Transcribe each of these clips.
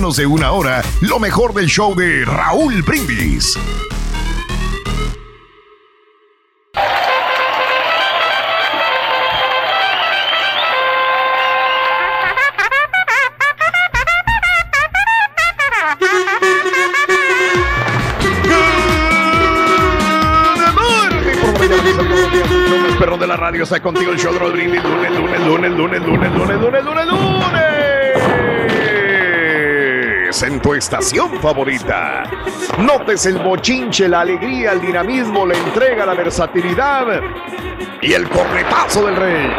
de una hora lo mejor del show de Raúl Brindis. perro de la radio está contigo el show de Brindis lunes, lunes, lunes, lunes, lunes, lunes, lunes, lunes, En tu estación favorita. Notes el bochinche, la alegría, el dinamismo, la entrega, la versatilidad y el corretazo del rey.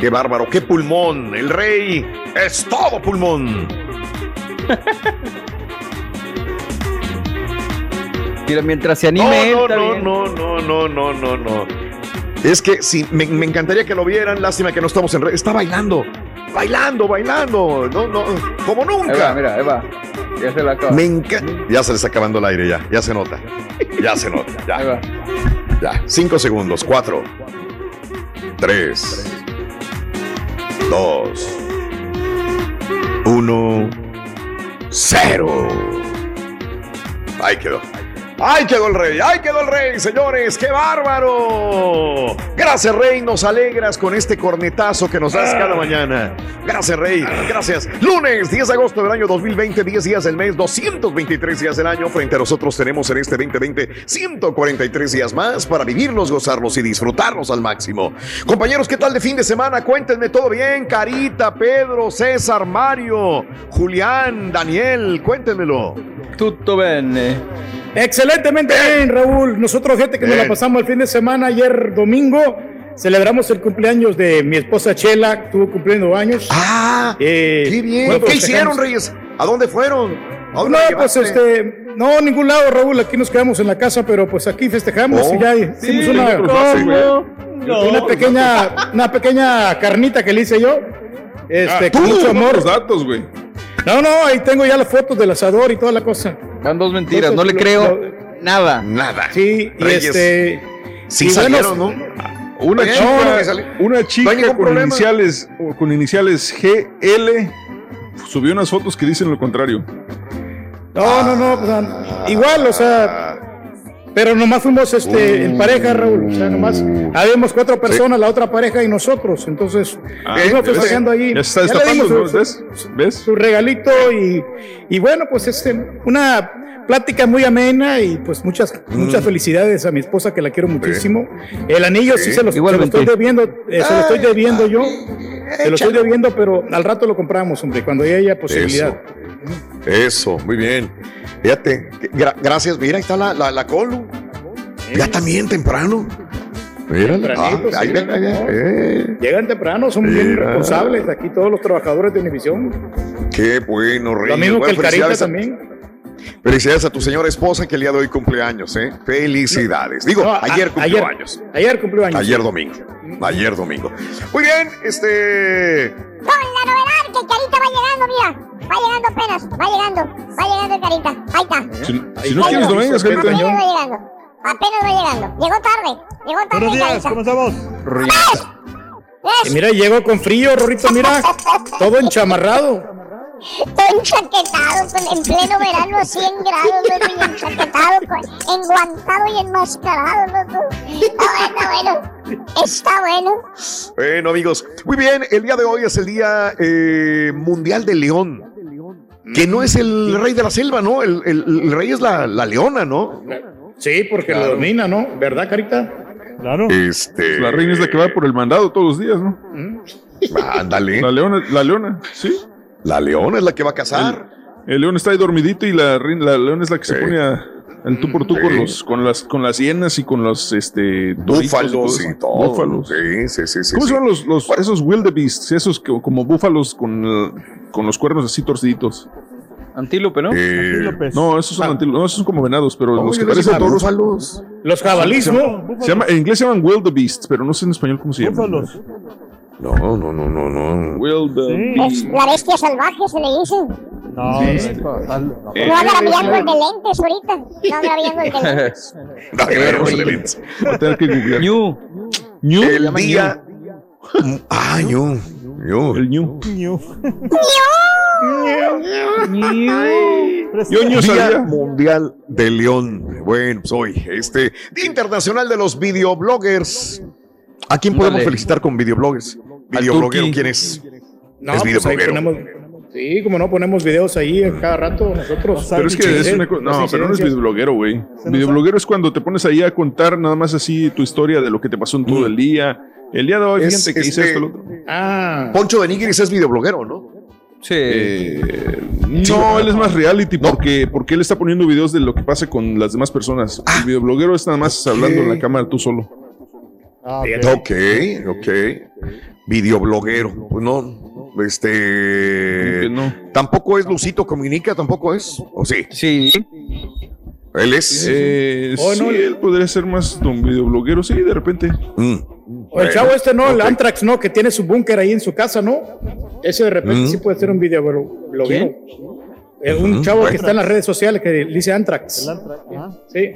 Qué bárbaro, qué pulmón. El rey es todo pulmón. Mira, mientras se anime. No, no, no, no, no, no, no, no. Es que sí, me, me, encantaría que lo vieran. Lástima que no estamos en red. Está bailando, bailando, bailando. No, no, como nunca. Eva, mira, Eva. Ya se la acaba. Me encanta. Ya se le está acabando el aire, ya. Ya se nota. Ya se nota. Ya. Eva. Ya. Cinco segundos. Cuatro. Tres. Dos. Uno. Cero. Ahí quedó. ¡Ay, quedó el rey! ¡Ay, quedó el rey, señores! ¡Qué bárbaro! Gracias, rey. Nos alegras con este cornetazo que nos das cada mañana. Gracias, rey. Gracias. Lunes, 10 de agosto del año 2020, 10 días del mes, 223 días del año. Frente a nosotros tenemos en este 2020 143 días más para vivirlos, gozarlos y disfrutarlos al máximo. Compañeros, ¿qué tal de fin de semana? Cuéntenme todo bien. Carita, Pedro, César, Mario, Julián, Daniel, cuéntenmelo. Tutto bene. Excelentemente bien, Raúl. Nosotros, gente que nos la pasamos el fin de semana, ayer domingo, celebramos el cumpleaños de mi esposa Chela, estuvo cumpliendo años. ¡Ah! Eh, ¡Qué bien! bueno, ¿Qué hicieron, Reyes? ¿A dónde fueron? ¿A dónde No, pues este, no, ningún lado, Raúl. Aquí nos quedamos en la casa, pero pues aquí festejamos Oh. y ya hicimos Sí, una, ¿cómo? una pequeña, una pequeña carnita que le hice yo. Este, Ah, con tú, mucho amor. los datos, güey. No, no, ahí tengo ya las fotos del asador y toda la cosa. Van dos mentiras, no le creo lo- nada. Nada. Sí, y este. Sí y salieron, bueno, ¿no? Una Oye, chica, no, una chica con problema. iniciales, con iniciales GL subió unas fotos que dicen lo contrario. No, no, no, pues, igual, o sea, pero nomás fuimos este, en pareja, Raúl. O sea, nomás habíamos cuatro personas, la otra pareja y nosotros. Entonces, Ah, fuimos festejando ahí. Ya se está Ya le dimos destapando, ¿no? su, ¿Ves? su- ¿Ves? su regalito y, y bueno, pues este, una plática muy amena y pues muchas, muchas felicidades a mi esposa que la quiero muchísimo. El anillo sí, Sí, se, lo, se lo estoy debiendo, eh, se lo estoy debiendo yo. Se lo estoy debiendo, pero al rato lo compramos, hombre, cuando haya posibilidad. Eso, muy bien. Fíjate, gra- gracias. Mira, ahí está la, la, la Colu. Ya también temprano. Tempranito, Ah, ahí. Eh, Llegan temprano, son bien Mira. responsables aquí todos los trabajadores de Univisión. qué bueno, Reyes. Lo mismo que el Carita también. Felicidades a tu señora esposa que el día de hoy cumpleaños, ¿eh? Felicidades. Digo, No, ayer cumplió ayer, años. Ayer cumplió años. Ayer domingo. Ayer domingo. Muy bien, este. Con la novedad que Carita va llegando, mira. Va llegando apenas, va llegando, va llegando el Carita. Ahí está. Si, si no quieres, no vengas, Apenas Carita. Apenas va llegando. Apenas va llegando. Llegó tarde. Llegó tarde. Buenos días, Carita. ¿cómo estamos? Y mira, llegó con frío, Rorrito, mira. todo enchamarrado. Todo enchaquetado, en pleno verano, 100 grados, y enchaquetado, enguantado y enmascarado, loco. Está bueno, bueno. Está bueno. Bueno, amigos. Muy bien, el día de hoy es el Día eh, Mundial del León. Que no es el rey de la selva, ¿no? El, el- el rey es la, la leona, ¿no? Sí, porque lo domina, ¿no? ¿Verdad, Carita? Claro. Este. La reina es la que va por el mandado todos los días, ¿no? Ándale. La leona, la leona, sí. La leona es la que va a cazar. El león está ahí dormidito y la, reina- la leona es la que se pone a, El tú por tú con los, con las, con las hienas y con los este Búfalos y todo. Búfalos. Sí, sí, sí. sí, ¿Cómo sí. se llaman los, los esos wildebeests? Esos que, como búfalos con, el- con los cuernos así torciditos. Antílope, ¿no? Eh. No, esos son antílopes, no, esos son como venados, pero los que parecen son toros. búfalos. Los jabalís, ¿no? Se llama, en inglés se llaman wildebeests, pero no sé en español cómo se llaman. Búfalos. No, no, no, no, no. Es la bestia salvaje, se le dice. No, Eh, No anda viendo el de lentes ahorita. No anda viendo el de lentes. No, no se le ve. Voy a tener que googlear. Ñu. Ñu. El día. Ah, ñu. ñu. El ñu. Ñu. Yo Día sabía. Mundial del León. Bueno, pues hoy, este Día Internacional de los Videobloggers. ¿A quién podemos Ándale. felicitar con videobloggers? Videobloguero. ¿quién es? No, Es pues ahí videobloguero. ponemos. Sí, como no ponemos videos ahí a cada rato nosotros. Pero es que es una cosa. No, pero no es videobloguero, güey. Videobloguero es cuando te pones ahí a contar nada más así tu historia de lo que te pasó en todo el día. El día de hoy, Es- fíjate que hice este- esto, lo otro. Ah, Poncho de Nigris es videobloguero, ¿no? Sí. Eh, no, él es más reality porque, porque él está poniendo videos de lo que pasa con las demás personas. Ah. El videobloguero es nada más hablando en la cámara tú solo. Ah, ok. Ok, ok. Videobloguero. Pues no, este. No. Tampoco es Lucito Comunica, tampoco es. ¿O sí? Sí. Él es. Eh, Oh, sí, él podría ser más un videobloguero, sí, de repente. Mm. o el chavo este, ¿no? El. Antrax, ¿no? Que tiene su búnker ahí en su casa, ¿no? Ese de repente Mm. sí puede ser un videobloguero. Eh, un Ujú, chavo bueno. que está en las redes sociales que dice Antrax. El Antrax, ajá. Sí.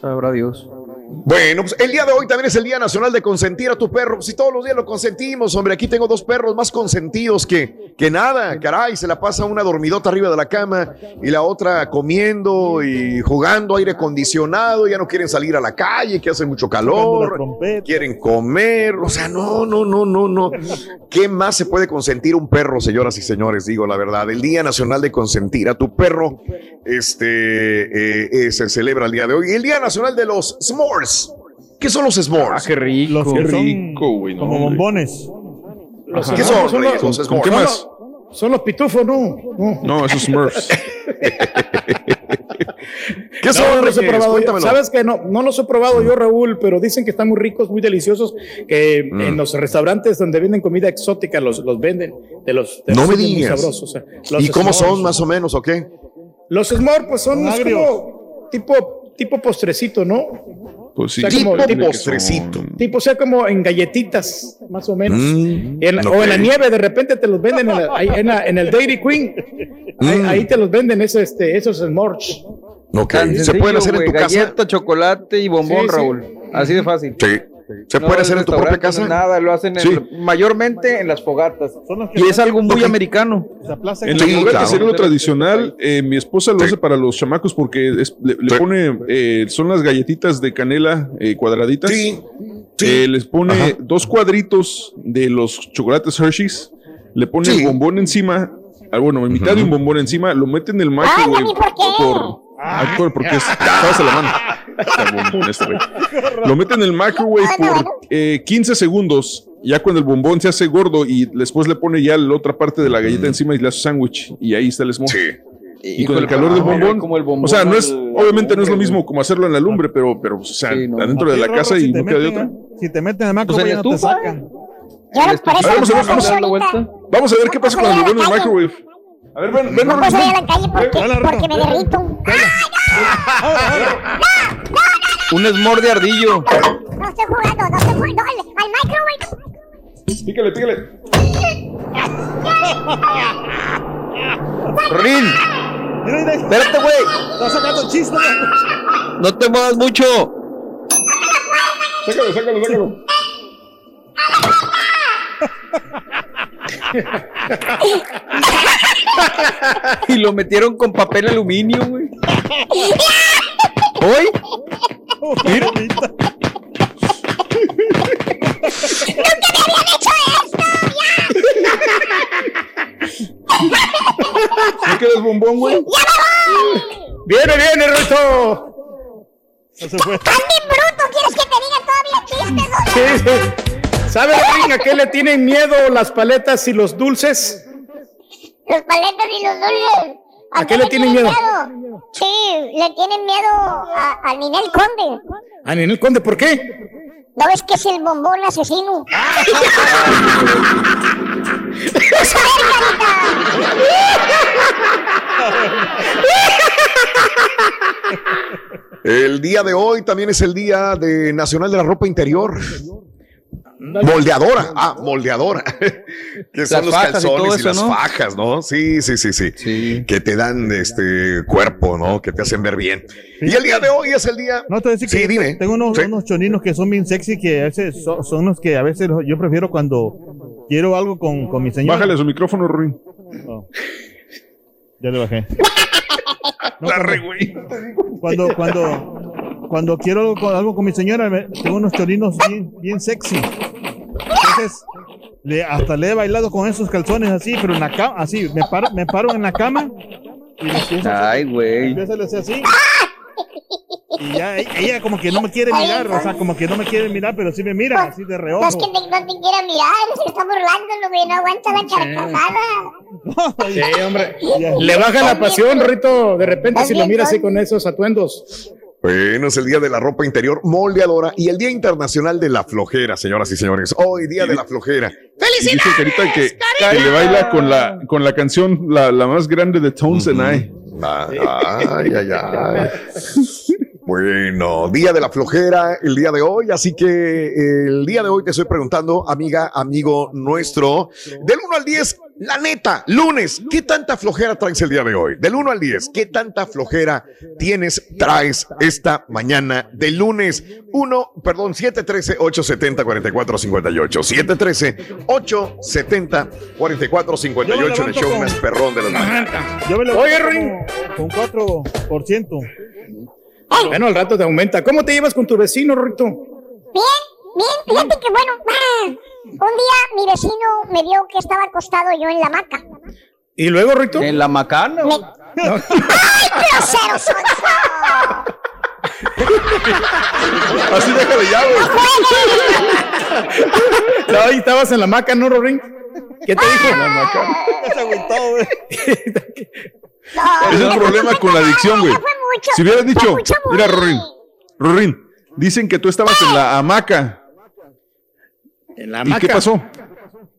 Sabrá Dios. Bueno, pues el día de hoy también es el Día Nacional de Consentir a tu perro. Si todos los días lo consentimos, hombre, aquí tengo dos perros más consentidos que, que nada, caray, se la pasa una dormidota arriba de la cama y la otra comiendo y jugando aire acondicionado, ya no quieren salir a la calle, que hace mucho calor, quieren comer, o sea, no, no, no, no, no. ¿Qué más se puede consentir un perro, señoras y señores? Digo la verdad, el Día Nacional de Consentir a tu perro, este, eh, eh, se celebra el día de hoy. Y el Día Nacional de los S'mores. ¿Qué son los Ah, s'mores? qué rico. Los Qué rico, güey, no, como hombre. bombones. Los ¿Qué son, son los- Los ¿Con qué más? Son los pitufos, ¿no? No. No, esos Smurfs. ¿Qué No, son, no los he probado. Cuéntamelo. Sabes que no, no los he probado yo, Raúl, pero dicen que están muy ricos, muy deliciosos, que Mm. en los restaurantes donde venden comida exótica los, los venden, de los de No los me muy digas. sabrosos. o sea, los ¿Y cómo son más o menos o qué? Los s'mores, pues son como tipo, tipo postrecito, ¿no? Pues sí. O sea, como Tipo tipo postrecito. Tipo, o sea, como en galletitas, más o menos. Mm, en. O en la nieve, de repente te los venden en, la- ahí en, la- en el Dairy Queen. Ahí, Mm. ahí te los venden ese, este, esos s'mores. Ok, ¿se pueden hacer en tu casa? Galleta, chocolate y bombón, Sí, sí. Raúl. Así de fácil. Sí. ¿Se No puede hacer en tu propia casa? no Nada, lo hacen en- Sí. mayormente en las fogatas. Y es algo muy americano. se En fogata claro. sería lo tradicional. eh, mi esposa lo Sí. hace para los chamacos porque es- le, pone, eh, son las galletitas de canela eh, cuadraditas. Sí. Sí. Eh, les pone Ajá. dos cuadritos de los chocolates Hershey's, le pone Sí. el bombón encima, ah, bueno, mitad de un bombón encima, lo mete en el microwave Ay, ¿y por por- porque es, sabes a la mano. Está bombón este, güey. Lo mete en el microwave por eh, 15 segundos. Ya cuando el bombón se hace gordo y después le pone ya la otra parte de la galleta encima y le hace sándwich y ahí está el s'more. Sí. Y con el calor del bombón, como el bombón o sea, no es, obviamente no es lo mismo como hacerlo en la lumbre, pero, pero o sea, Sí, no. adentro de la casa si y no queda de otra. Si te meten en el la no te sacan. Vamos a ver, vamos. Vamos a ver qué pasa cuando lo ponen en el microwave. A ver, ven, ven, No salir a la calle porque, Hola, Rorro. porque me derrito. Un esmor de ardillo. No estoy jugando, no estoy jugando. Al, microwave. Pícale, pícale. Rin, espérate, güey. Está sacando chispas. No te muevas mucho. Sácalo, sácalo, sácalo. Y lo metieron con papel aluminio, güey. ¿Hoy? Mira. ¿No quieres bombón, güey? Viene, viene, Rito. No se fue. Tan bien bruto, ¿quieres que te diga todavía chistes? Sí, sí. ¿Sabe, Ring, a qué le tienen miedo las paletas y los dulces? Los paletas y los dulces. ¿A qué le tienen miedo? Sí, le tienen miedo a, a Ninel Conde. A Ninel Conde, ¿por qué? ¿No ves que es el bombón asesino? ¡Vas a ver, El día de hoy también es el día de Nacional de la Ropa Interior. Moldeadora, ah, moldeadora. que son Las los y calzones y, las ¿no? fajas, ¿no? Sí, sí, sí, sí, Sí. Que te dan este cuerpo, ¿no? Que te hacen ver bien. Y el día de hoy es el día. No, te voy a decir Sí, que dime. tengo unos, Sí. unos choninos que son bien sexy, que a veces son, son los que a veces yo prefiero cuando quiero algo con, con mi señora. Bájale su micrófono, Ruin. Oh. Ya le bajé. No, La cuando- re, güey. cuando, cuando, cuando quiero algo con, algo con mi señora, me- tengo unos chorinos bien, bien sexy. Entonces, le- hasta le he bailado con esos calzones así, pero en la cama, así, me paro, me paro en la cama y le empiezo a Ay, güey. empiezo a hacer así. Y ya ella como que no me quiere mirar, o sea, como que no me quiere mirar, pero sí me mira así de No reojo. es que te, no te quiera mirar, se está burlando, lo que no aguanta la carcajada. Sí, hombre. Le baja la pasión, Rito, de repente si lo mira así con esos atuendos. Bueno, es el día de la ropa interior moldeadora y el Día Internacional de la Flojera, señoras y señores. Hoy, Día de la Flojera. Y dice Carita que, que le baila con la, con la canción la, la más grande de Tones and I. Ay, ay, ay, ay. Bueno, día de la flojera el día de hoy, así que eh, el día de hoy te estoy preguntando, amiga, amigo nuestro, del 1 al 10, la neta, lunes, ¿qué tanta flojera traes el día de hoy? Del 1 al 10, ¿qué tanta flojera tienes, traes esta mañana de lunes? 1, perdón, 713-870-4458. 713-870-4458 en el show más perrón de las mañanas. Yo me lo Oye, Ruin. con 4%. Bueno, al rato te aumenta. ¿Cómo te llevas con tu vecino, Rito? Bien, bien, fíjate que bueno, ah, un día mi vecino me vio que estaba acostado yo en la hamaca. ¿Y luego, Rito? En la macana. Me... güey. ¡Ay, grosero sonso! Así déjale ya, güey. No, ahí estabas en la maca, ¿no, Rorín? ¿Qué te dijo? Se agüitó, güey. No, Es el problema con la adicción, güey. ya fue mucho, Si hubieras dicho, mucho mira. Rorín, Rorín, dicen que tú estabas en la hamaca. En la ¿Y qué pasó?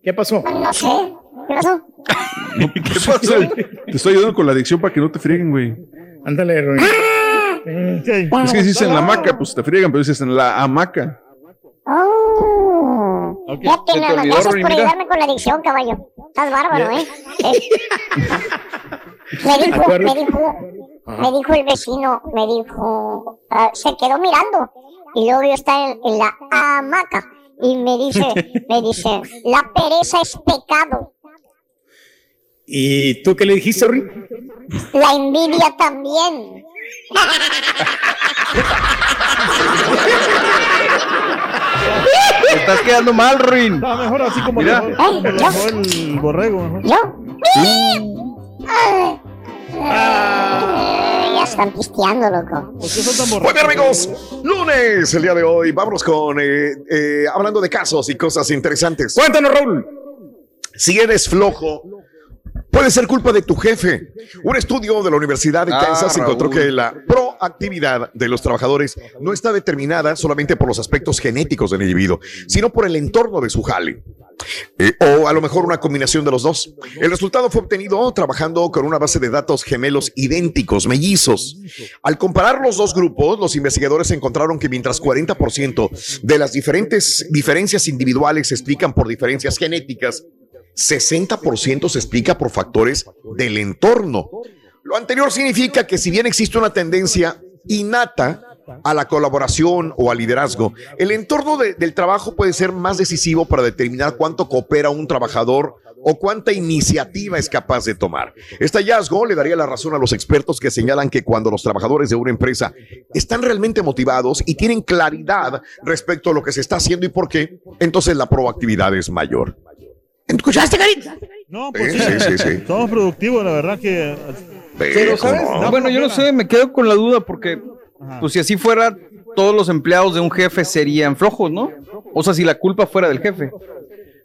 ¿Qué pasó? No sé, ¿qué pasó? ¿Qué pasó? Te estoy ayudando con la adicción para que no te frieguen, güey. Ándale, Rorín. Sí. Es que si dices en la hamaca, pues te friegan, pero dices en la hamaca. Oh. Ok, Fíjate, se te olvidó, gracias Rory, por mira. ayudarme con la adicción, caballo. Estás bárbaro, ¿eh? Eh. me dijo, Acuérdate. me dijo, me dijo el vecino, me dijo, ah, se quedó mirando y luego yo estaba en, en la hamaca y me dice, me dice, la pereza es pecado, ¿Y tú qué le dijiste, Rorín? la envidia también. Te estás quedando mal, Ruin. No, mejor así como Mira. lo como dejó el borrego. mejor. ¿Yo? Ah. Ah, ya están pisteando, loco. ¿Por qué son tan Muy borrachos? bien, amigos. Lunes, el día de hoy. Vámonos con eh, eh, hablando de casos y cosas interesantes. Cuéntanos, Raúl. Si eres flojo, puede ser culpa de tu jefe. Un estudio de la Universidad de Ah, Kansas encontró que la proactividad de los trabajadores no está determinada solamente por los aspectos genéticos del individuo, sino por el entorno de su jale. Eh, o a lo mejor una combinación de los dos. El resultado fue obtenido trabajando con una base de datos gemelos idénticos, mellizos. Al comparar los dos grupos, los investigadores encontraron que mientras 40% de las diferentes diferencias individuales se explican por diferencias genéticas, 60% se explica por factores del entorno. Lo anterior significa que si bien existe una tendencia innata a la colaboración o al liderazgo, el entorno de- del trabajo puede ser más decisivo para determinar cuánto coopera un trabajador o cuánta iniciativa es capaz de tomar. Este hallazgo le daría la razón a los expertos que señalan que cuando los trabajadores de una empresa están realmente motivados y tienen claridad respecto a lo que se está haciendo y por qué, entonces la proactividad es mayor. ¿Escuchaste, Carita? No, pues Sí, sí, sí. Somos productivos, la verdad que. Pero, ¿sabes? bueno, yo no sé, me quedo con la duda porque, Ajá. pues si así fuera, todos los empleados de un jefe serían flojos, ¿no? O sea, si la culpa fuera del jefe.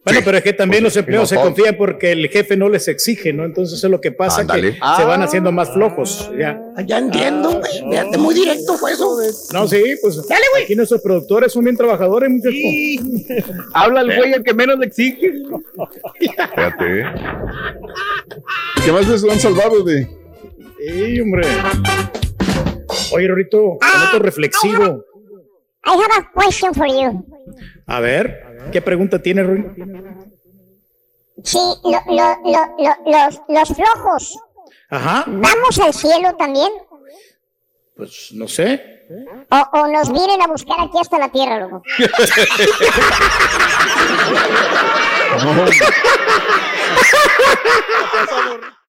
Bueno, Sí. pero es que también los empleados se no confían porque el jefe no les exige, ¿no? Entonces es lo que pasa, que se van haciendo más flojos. Ya. Ya entiendo, güey. Fíjate, muy directo fue eso. No, sí, pues aquí nuestros productores son bien trabajadores, muchachos. Habla el güey al que menos le exige. Fíjate. ¿Qué más veces lo han salvado de? Sí, hombre. Oye, Rorito, otro reflexivo. I have a question for you. A ver, ¿qué pregunta tiene, Rui? Sí, lo- lo- lo- lo- los, los flojos, Ajá, ¿vamos al cielo también? pues no sé. O, o nos vienen a buscar aquí hasta la tierra, loco?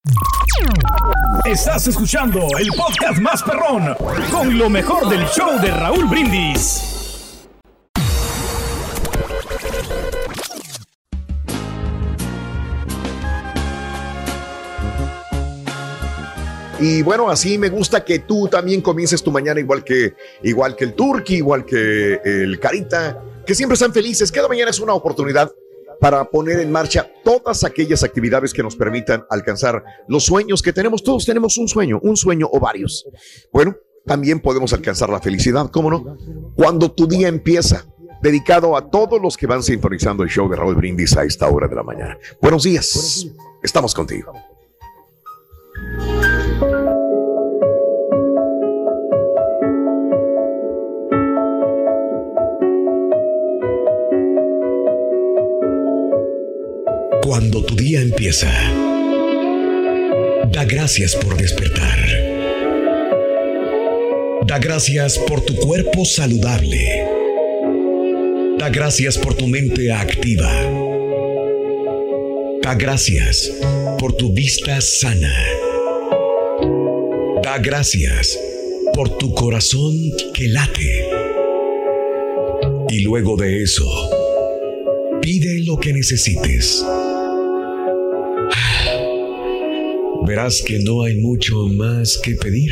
Estás escuchando el podcast más perrón con lo mejor del show de Raúl Brindis. Y bueno, así me gusta que tú también comiences tu mañana igual que, igual que el Turqui, igual que el Carita, que siempre están felices. Cada mañana es una oportunidad para poner en marcha todas aquellas actividades que nos permitan alcanzar los sueños que tenemos. Todos tenemos un sueño, un sueño o varios. Bueno, también podemos alcanzar la felicidad, ¿cómo no? Cuando tu día empieza, dedicado a todos los que van sintonizando el show de Raúl Brindis a esta hora de la mañana. Buenos días, estamos contigo. Cuando tu día empieza, da gracias por despertar. Da gracias por tu cuerpo saludable. Da gracias por tu mente activa. Da gracias por tu vista sana. Da gracias por tu corazón que late. Y luego de eso, pide lo que necesites. Verás que no hay mucho más que pedir.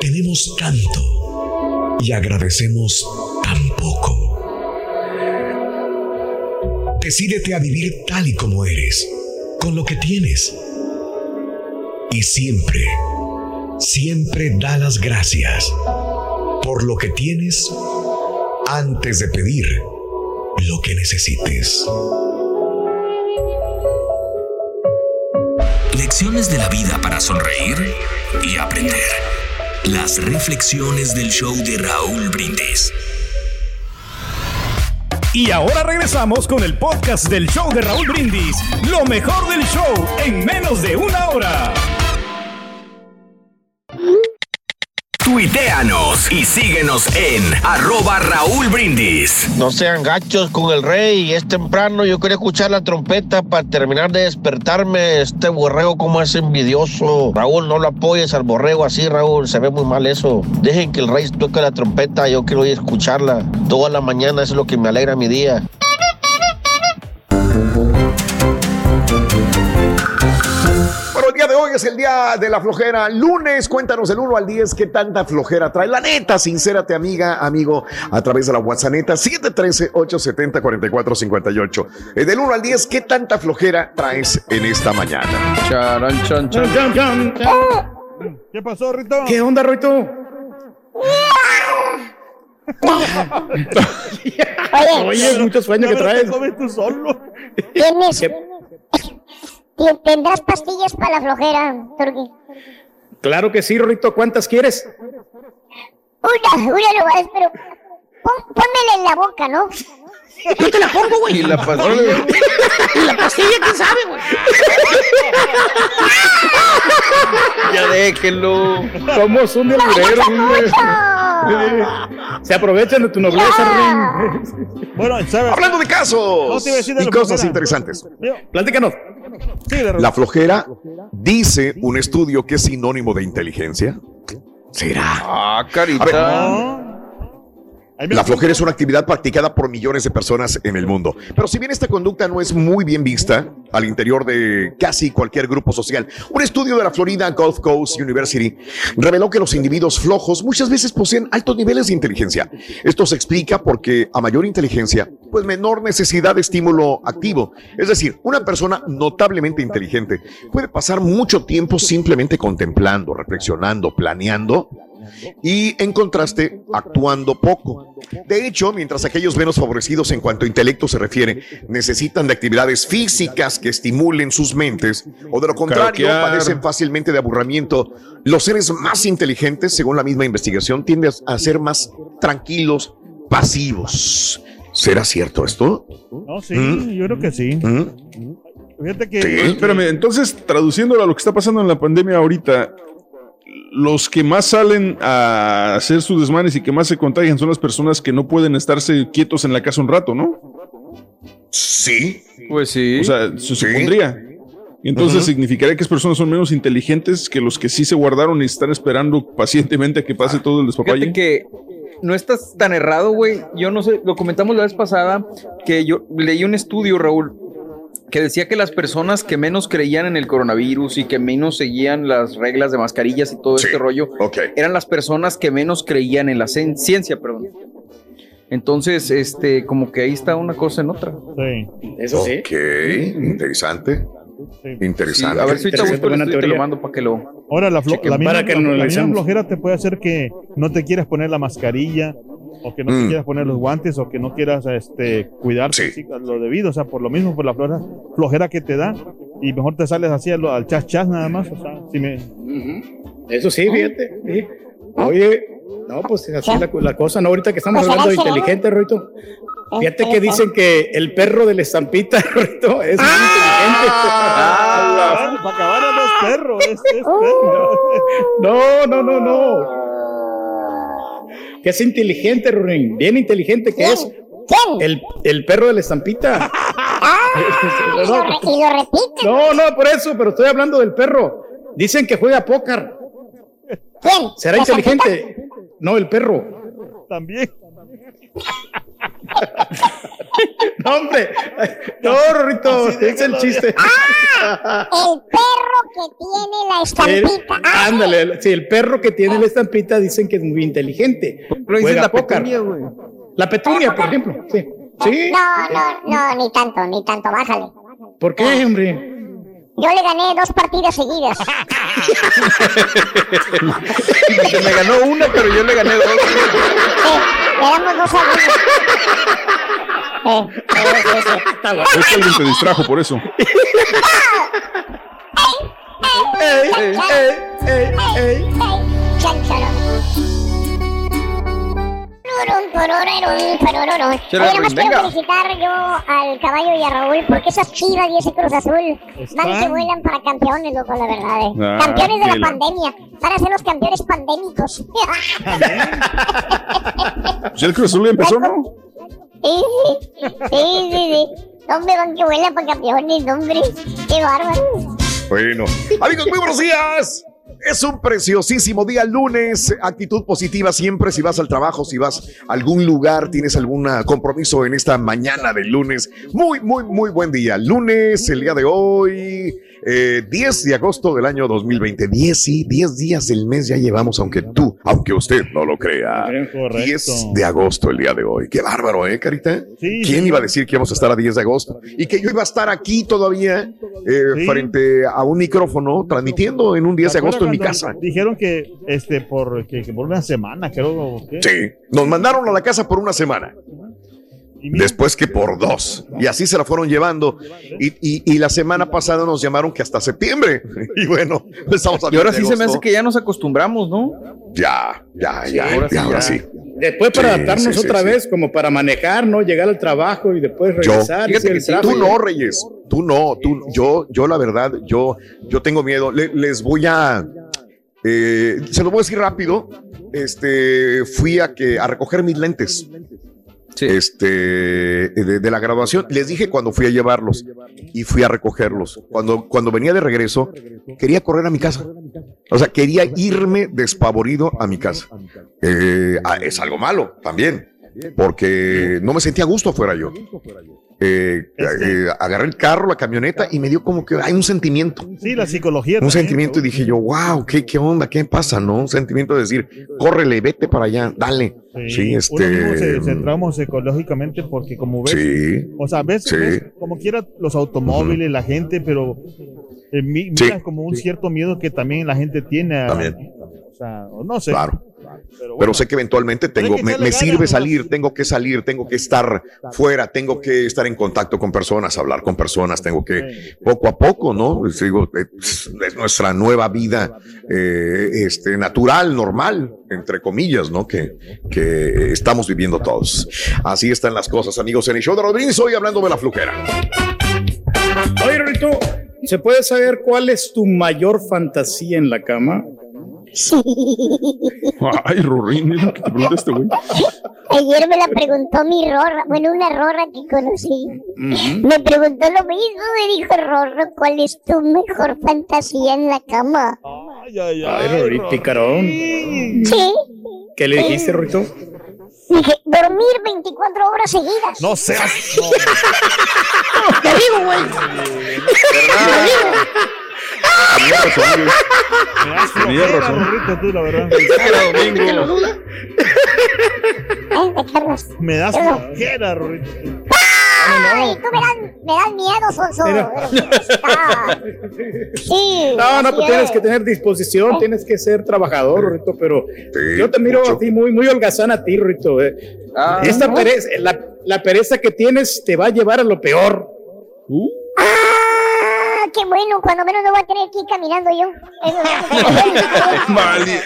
Tenemos tanto y agradecemos tan poco. Decídete a vivir tal y como eres, con lo que tienes. Y siempre, siempre da las gracias por lo que tienes antes de pedir lo que necesites. Lecciones de la vida para sonreír y aprender. Las reflexiones del show de Raúl Brindis. Y ahora regresamos con el podcast del show de Raúl Brindis. Lo mejor del show en menos de una hora. Y síguenos en arroba Raúl Brindis. No sean gachos con el rey. Es temprano. Yo quería escuchar la trompeta para terminar de despertarme. Este borrego como es envidioso. Raúl, no lo apoyes al borrego así, Raúl. Se ve muy mal eso. Dejen que el rey toque la trompeta. Yo quiero escucharla. Toda la mañana es lo que me alegra mi día. Hoy es el día de la flojera. Lunes, cuéntanos del 1 al 10 qué tanta flojera trae. La neta, sincérate, amiga, amigo, a través de la WhatsApp neta 713-870-4458. Eh, del 1 al 10, ¿qué tanta flojera traes en esta mañana? Charan, chan, chan. Chan, chan, chan. ¿Qué pasó, Rito? ¿Qué onda, Rorito? Oye, Oye, muchos sueños Ya que traes. te comes tú solo. ¿tienes, ¿tendrás pastillas para la flojera, Turki? Claro que sí, Rorito. ¿Cuántas quieres? Una, una nomás, pero pon- pónmela en la boca, ¿no? Yo te la pongo, güey. Y la pastilla. Y la pastilla, ¿quién sabe, güey? Ya déjenlo. ¿Cómo son de obreros, hombre? Se aprovechan de tu nobleza, Rin. Bueno, ¿sabes? Hablando de No casos te iba a decir de y cosas interesantes. De La flojera dice un estudio que es sinónimo de inteligencia. ¿Será? Ah, carita. La flojera es una actividad practicada por millones de personas en el mundo. Pero si bien esta conducta no es muy bien vista al interior de casi cualquier grupo social, un estudio de la Florida Gulf Coast University reveló que los individuos flojos muchas veces poseen altos niveles de inteligencia. Esto se explica porque a mayor inteligencia, pues menor necesidad de estímulo activo. Es decir, una persona notablemente inteligente puede pasar mucho tiempo simplemente contemplando, reflexionando, planeando y en contraste actuando poco. De hecho, mientras aquellos menos favorecidos en cuanto a intelecto se refiere necesitan de actividades físicas que estimulen sus mentes o de lo contrario padecen fácilmente de aburrimiento, los seres más inteligentes, según la misma investigación, tienden a ser más tranquilos, pasivos. ¿Será cierto esto? No, sí, ¿Mm? yo creo que sí. ¿Mm? Fíjate que. Oye, Espérame, entonces, traduciéndolo a lo que está pasando en la pandemia ahorita, los que más salen a hacer sus desmanes y que más se contagian son las personas que no pueden estarse quietos en la casa un rato, ¿no? Sí. Pues sí. O sea, se supondría. Y entonces significaría que esas personas son menos inteligentes que los que sí se guardaron y están esperando pacientemente a que pase todo el despapalle. Fíjate que no estás tan errado, güey. Yo no sé, lo comentamos la vez pasada que yo leí un estudio, Raúl, que decía que las personas que menos creían en el coronavirus y que menos seguían las reglas de mascarillas y todo este rollo, eran las personas que menos creían en la cien- ciencia, perdón. Entonces, este, como que ahí está una cosa en otra. Sí. Eso sí. Ok, interesante. Interesante. a ver si busco el te teoría. lo mando para que lo. Ahora, la, flo- chequen. la misma, Para que la- misma flojera te puede hacer que no te quieras poner la mascarilla o que no te Mm. quieras poner los guantes o que no quieras este, cuidarte Sí. lo debido. O sea, por lo mismo, por la flojera, flojera que te da y mejor te sales así al chas chas nada más. O sea, si me, Eso sí, fíjate. sí. Oye, no, pues así es la, la cosa, ¿no? Ahorita que estamos Pues hablando de inteligente, Roito. Fíjate que Este, dicen que el perro de la estampita, Roito, es muy inteligente. Ah, para acabar a los perros. Es, es perro. No, no, no, no. Que es inteligente, Rurín. Bien inteligente que es. El, el perro de la estampita. Y lo, re- y lo repite. No, no, por eso, pero estoy hablando del perro. Dicen que juega póker. ¿Quién? ¿Será ¿La inteligente? No, el perro. También. No, hombre. No, Rorrito, es el chiste. estampita? El perro que tiene la estampita. Ah, ándale, sí, el perro que tiene la estampita dicen que es muy inteligente. Lo la petunia, güey. La petunia, por ejemplo. Sí. Sí. No, no, no, ni tanto, ni tanto, bájale. ¿Por qué, hombre? Yo le gané dos partidas seguidas. Me ganó una, pero yo le gané dos. Sí, le damos dos a uno. Eh, sí, sí, sí. Es que alguien te distrajo por eso. Ey, ey, ey, ey. Ey, chánchala. Oye, nomás quiero felicitar yo al caballo y a Raúl porque esas chivas y ese Cruz Azul van que vuelan para campeones, loco, la verdad. eh. Ah, campeones de la la- pandemia. Van a ser los campeones pandémicos. Pues el Cruz Azul ya empezó, ¿no? Sí, sí, sí, sí, sí. ¿Dónde van que vuelan para campeones, hombre? Qué bárbaro. Bueno, amigos, muy buenos días. Es un preciosísimo día lunes, actitud positiva siempre si vas al trabajo, si vas a algún lugar, tienes algún compromiso en esta mañana de lunes. Muy, muy, muy buen día. Lunes, el día de hoy, eh, 10 de agosto del año 2020. 10, sí, 10 días del mes ya llevamos, aunque tú, aunque usted no lo crea. Correcto. 10 de agosto el día de hoy. Qué bárbaro, ¿eh, Carita? Sí, ¿Quién sí. iba a decir que íbamos a estar a 10 de agosto? Y que yo iba a estar aquí todavía eh, Sí. frente a un micrófono transmitiendo en un 10 de ¿Te acuerdas agosto en mi casa. Dijeron que este por, que, que por una semana, creo. qué? Sí, nos mandaron a la casa por una semana. Después que por dos. Y así se la fueron llevando. Y, y- y la semana pasada nos llamaron que hasta septiembre. Y bueno, estamos a Y ahora 10 de sí se me hace que ya nos acostumbramos, ¿no? Ya, ya, ya. ahora sí, ahora ya. sí. Después para Sí, adaptarnos sí, sí, otra sí. vez, como para manejar, ¿no? Llegar al trabajo y después Yo. regresar. y Fíjate hacer que el sí, tráfico. Tú no, Reyes. Tú no. Tú, yo, yo la verdad, yo, yo tengo miedo. Le- les voy a, eh, se lo voy a decir rápido. Este, fui a que a recoger mis lentes. Este, de, la graduación. Les dije cuando fui a llevarlos y fui a recogerlos. Cuando, cuando venía de regreso, quería correr a mi casa. O sea, quería irme despavorido a mi casa. Eh, ah, es algo malo también. porque no me sentía a gusto afuera yo. Eh, eh, agarré el carro, la camioneta y me dio como que hay un sentimiento. Sí, la psicología. Un también. sentimiento y dije yo, wow, ¿qué, qué onda? ¿Qué pasa? ¿No? Un sentimiento de decir, córrele, vete para allá, dale. Sí, este. se, se trauma psicológicamente porque como ves, Sí. o sea, ves, Sí. ves como quiera los automóviles, la gente, pero eh, mi- Sí. mira como un cierto miedo que también la gente tiene. a- También. O sea, no sé. Claro. Pero Pero sé que eventualmente tengo, me, sirve salir, tengo que salir, tengo que estar fuera, tengo que estar en contacto con personas, hablar con personas, tengo que poco a poco, ¿no? Digo, es, es nuestra nueva vida eh, este, natural, normal, entre comillas, ¿no? Que, que estamos viviendo todos. Así están las cosas, amigos, en el show de Rodríguez, hoy hablando de la flujera. Oye, Rorito, ¿se puede saber cuál es tu mayor fantasía en la cama? Ay, Rorín, es lo que te pregunta este güey. Ayer me la preguntó mi Rorra, bueno, una Rorra que conocí. Me preguntó lo mismo, me dijo Rorro, ¿cuál es tu mejor fantasía en la cama? Ay, ay, Ay, Rorito, picarón. Sí, ¿Qué le dijiste, Rorito? dije, dormir 24 horas seguidas. No seas. Te digo, güey. Tenía razón, güey. Me das Tenía razón. Rorrito, tú, la verdad. Ay, de Carlos. Me das flojera, Rorrito. Ay, tú me das, me das miedo, Sonso. Sí. No, no, pues tienes es. que tener disposición, tienes que ser trabajador, Rorito, pero Sí, yo te miro mucho. a ti muy, muy holgazán a ti, Rorito. eh. Ah, Esta pereza, la, la pereza que tienes te va a llevar a lo peor. Ah, qué bueno, cuando menos no voy a tener que ir caminando yo. Eso- Mali.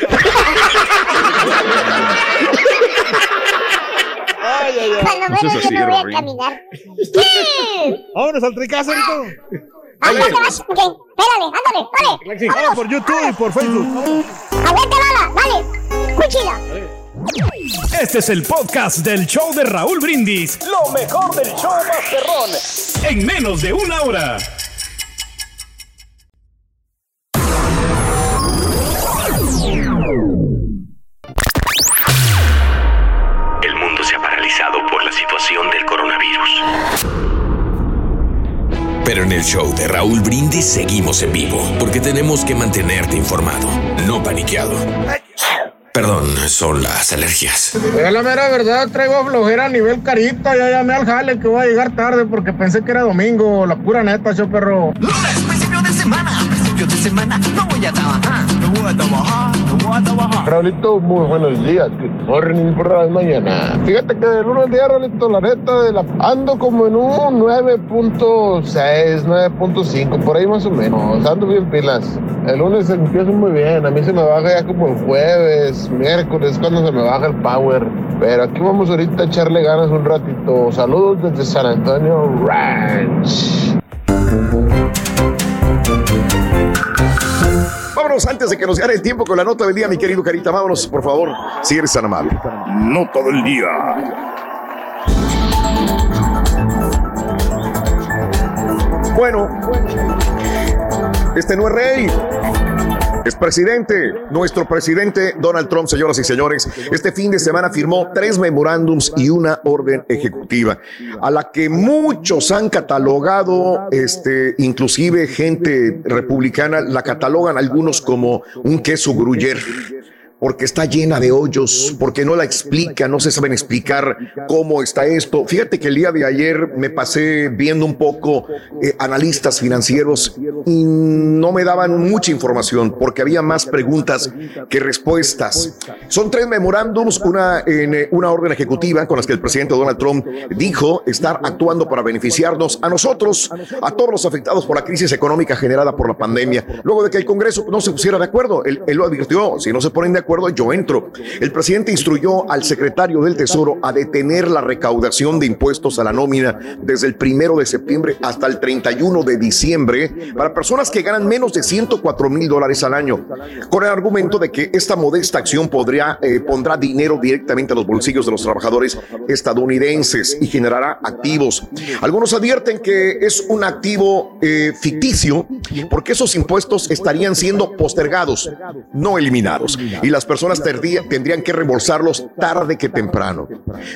Ay, ay, ay. Cuando menos así, yo no voy a caminar. Sí. Vámonos al tricazo, Rorrito. Ándale, vas. Ok, espérale, ándale, dale. Vamos por YouTube y por Facebook. Aguante, Lala, dale. Cuchila. Este es el podcast del show de Raúl Brindis. Lo mejor del show Masterrón. En menos de una hora. Del coronavirus. Pero en el show de Raúl Brindis seguimos en vivo, porque tenemos que mantenerte informado, no paniqueado. Perdón, son las alergias. Es la mera verdad, traigo flojera a nivel carita. Ya llamé al jale que voy a llegar tarde porque pensé que era domingo. La pura neta, yo perro. Lunes, principio de semana, de semana, no voy a trabajar, no voy a trabajar, no voy a trabajar. Raulito, muy buenos días. Good morning por las mañanas. Fíjate que del lunes al día, Raulito, la neta, de la, ando como en un 9.6, 9.5, por ahí más o menos. Ando bien pilas. El lunes empiezo muy bien. A mí se me baja ya como el jueves, miércoles, cuando se me baja el power. Pero aquí vamos ahorita a echarle ganas un ratito. Saludos desde San Antonio Ranch. Vámonos antes de que nos gane el tiempo con la nota del día, mi querido Carita. Vámonos, por favor, si eres tan amable. Nota del día. Bueno, este no es rey. Es presidente, nuestro presidente Donald Trump, señoras y señores, este fin de semana firmó tres memorándums y una orden ejecutiva, a la que muchos han catalogado, este, inclusive gente republicana, la catalogan algunos como un queso gruyer porque está llena de hoyos, porque no la explica, no se saben explicar cómo está esto. Fíjate que el día de ayer me pasé viendo un poco eh, analistas financieros y no me daban mucha información porque había más preguntas que respuestas. Son tres memorándums, una en eh, una orden ejecutiva con las que el presidente Donald Trump dijo estar actuando para beneficiarnos a nosotros, a todos los afectados por la crisis económica generada por la pandemia. Luego de que el Congreso no se pusiera de acuerdo, él, él lo advirtió, si no se ponen de acuerdo, yo entro. El presidente instruyó al secretario del Tesoro a detener la recaudación de impuestos a la nómina desde el primero de septiembre hasta el 31 de diciembre para personas que ganan menos de 104 mil dólares al año, con el argumento de que esta modesta acción podría, eh, pondrá dinero directamente a los bolsillos de los trabajadores estadounidenses y generará activos. Algunos advierten que es un activo eh, ficticio porque esos impuestos estarían siendo postergados, no eliminados. Y la las personas tardía- tendrían que reembolsarlos tarde que temprano.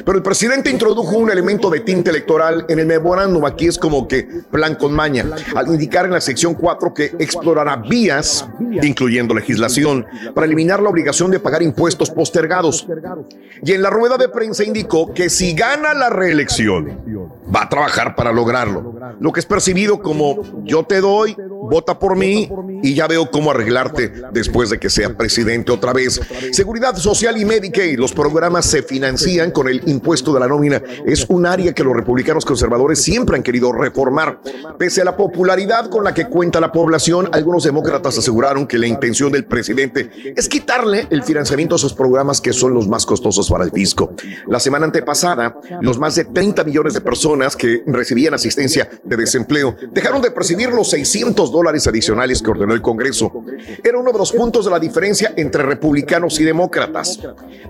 Pero el presidente introdujo un elemento de tinte electoral en el memorándum. Aquí es como que plan con maña, al indicar en la sección 4 que explorará vías, incluyendo legislación, para eliminar la obligación de pagar impuestos postergados. Y en la rueda de prensa indicó que si gana la reelección, va a trabajar para lograrlo. Lo que es percibido como yo te doy, vota por mí y ya veo cómo arreglarte después de que sea presidente otra vez. Seguridad Social y Medicaid, los programas se financian con el impuesto de la nómina. Es un área que los republicanos conservadores siempre han querido reformar. Pese a la popularidad con la que cuenta la población, algunos demócratas aseguraron que la intención del presidente es quitarle el financiamiento a esos programas que son los más costosos para el fisco. La semana antepasada, los más de 30 millones de personas que recibían asistencia de desempleo dejaron de percibir los 600 dólares adicionales que ordenó el Congreso. Era uno de los puntos de la diferencia entre republicanos y demócratas,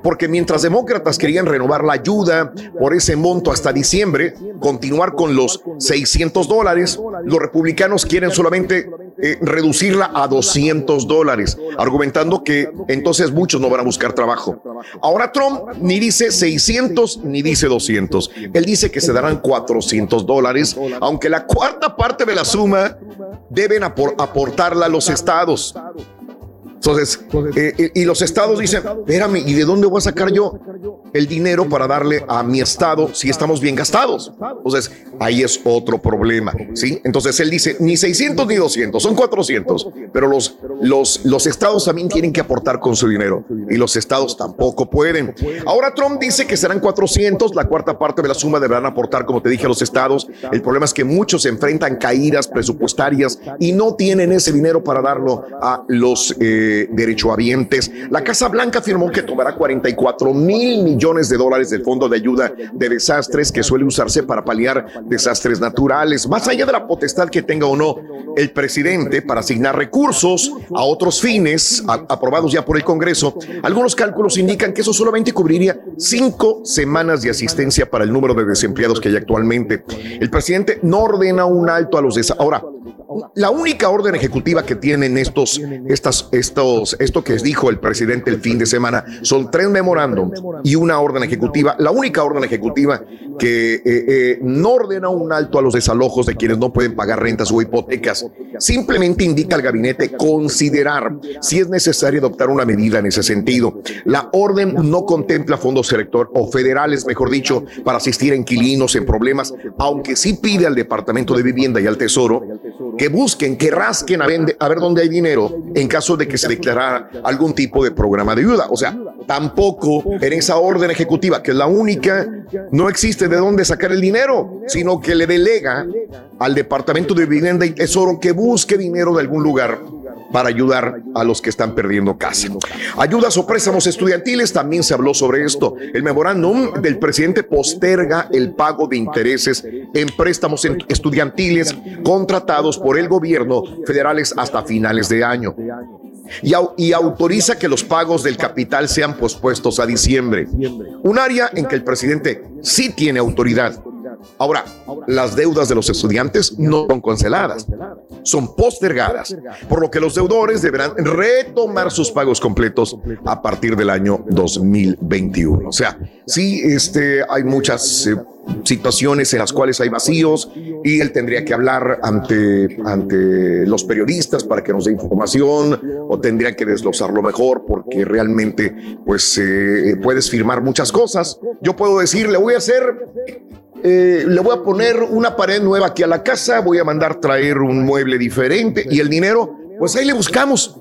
porque mientras demócratas querían renovar la ayuda por ese monto hasta diciembre, continuar con los 600 dólares, los republicanos quieren solamente eh, reducirla a 200 dólares, argumentando que entonces muchos no van a buscar trabajo. Ahora Trump ni dice 600 ni dice 200. Él dice que se darán 400 dólares, aunque la cuarta parte de la suma deben apor- aportarla los estados. Entonces, eh, eh, y los estados dicen, espérame, ¿y de dónde voy a sacar yo el dinero para darle a mi estado si estamos bien gastados? Entonces, ahí es otro problema, ¿sí? Entonces, él dice, ni 600 ni 200, son 400, pero los, los, los estados también tienen que aportar con su dinero y los estados tampoco pueden. Ahora Trump dice que serán 400, la cuarta parte de la suma deberán aportar, como te dije, a los estados. El problema es que muchos se enfrentan caídas presupuestarias y no tienen ese dinero para darlo a los eh, derechohabientes. La Casa Blanca afirmó que tomará 44 mil millones de dólares del Fondo de Ayuda de Desastres que suele usarse para paliar desastres naturales. Más allá de la potestad que tenga o no el presidente para asignar recursos a otros fines aprobados ya por el Congreso, algunos cálculos indican que eso solamente cubriría cinco semanas de asistencia para el número de desempleados que hay actualmente. El presidente no ordena un alto a los desastres. Ahora, la única orden ejecutiva que tienen estos, estas, estos, esto que dijo el presidente el fin de semana son tres memorándums y una orden ejecutiva. La única orden ejecutiva que eh, eh, no ordena un alto a los desalojos de quienes no pueden pagar rentas o hipotecas. Simplemente indica al gabinete considerar si es necesario adoptar una medida en ese sentido. La orden no contempla fondos elector o federales, mejor dicho, para asistir a inquilinos en problemas, aunque sí pide al Departamento de Vivienda y al Tesoro que busquen, que rasquen a, vende- a ver dónde hay dinero en caso de que se declarara algún tipo de programa de ayuda. O sea, tampoco en esa orden ejecutiva, que es la única, no existe de dónde sacar el dinero, sino que le delega al Departamento de Vivienda y Tesoro que busque dinero de algún lugar para ayudar a los que están perdiendo casa. Ayudas o préstamos estudiantiles, también se habló sobre esto. El memorándum del presidente posterga el pago de intereses en préstamos estudiantiles contratados por el gobierno federales hasta finales de año. Y, y autoriza que los pagos del capital sean pospuestos a diciembre. Un área en que el presidente sí tiene autoridad. Ahora, las deudas de los estudiantes no son canceladas, son postergadas, por lo que los deudores deberán retomar sus pagos completos a partir del año 2021. O sea, sí, este, hay muchas eh, situaciones en las cuales hay vacíos y él tendría que hablar ante, ante los periodistas para que nos dé información o tendría que desglosarlo mejor porque realmente pues eh, puedes firmar muchas cosas. Yo puedo decir, le voy a hacer eh, le voy a poner una pared nueva aquí a la casa, voy a mandar traer un mueble diferente y el dinero, pues ahí le buscamos.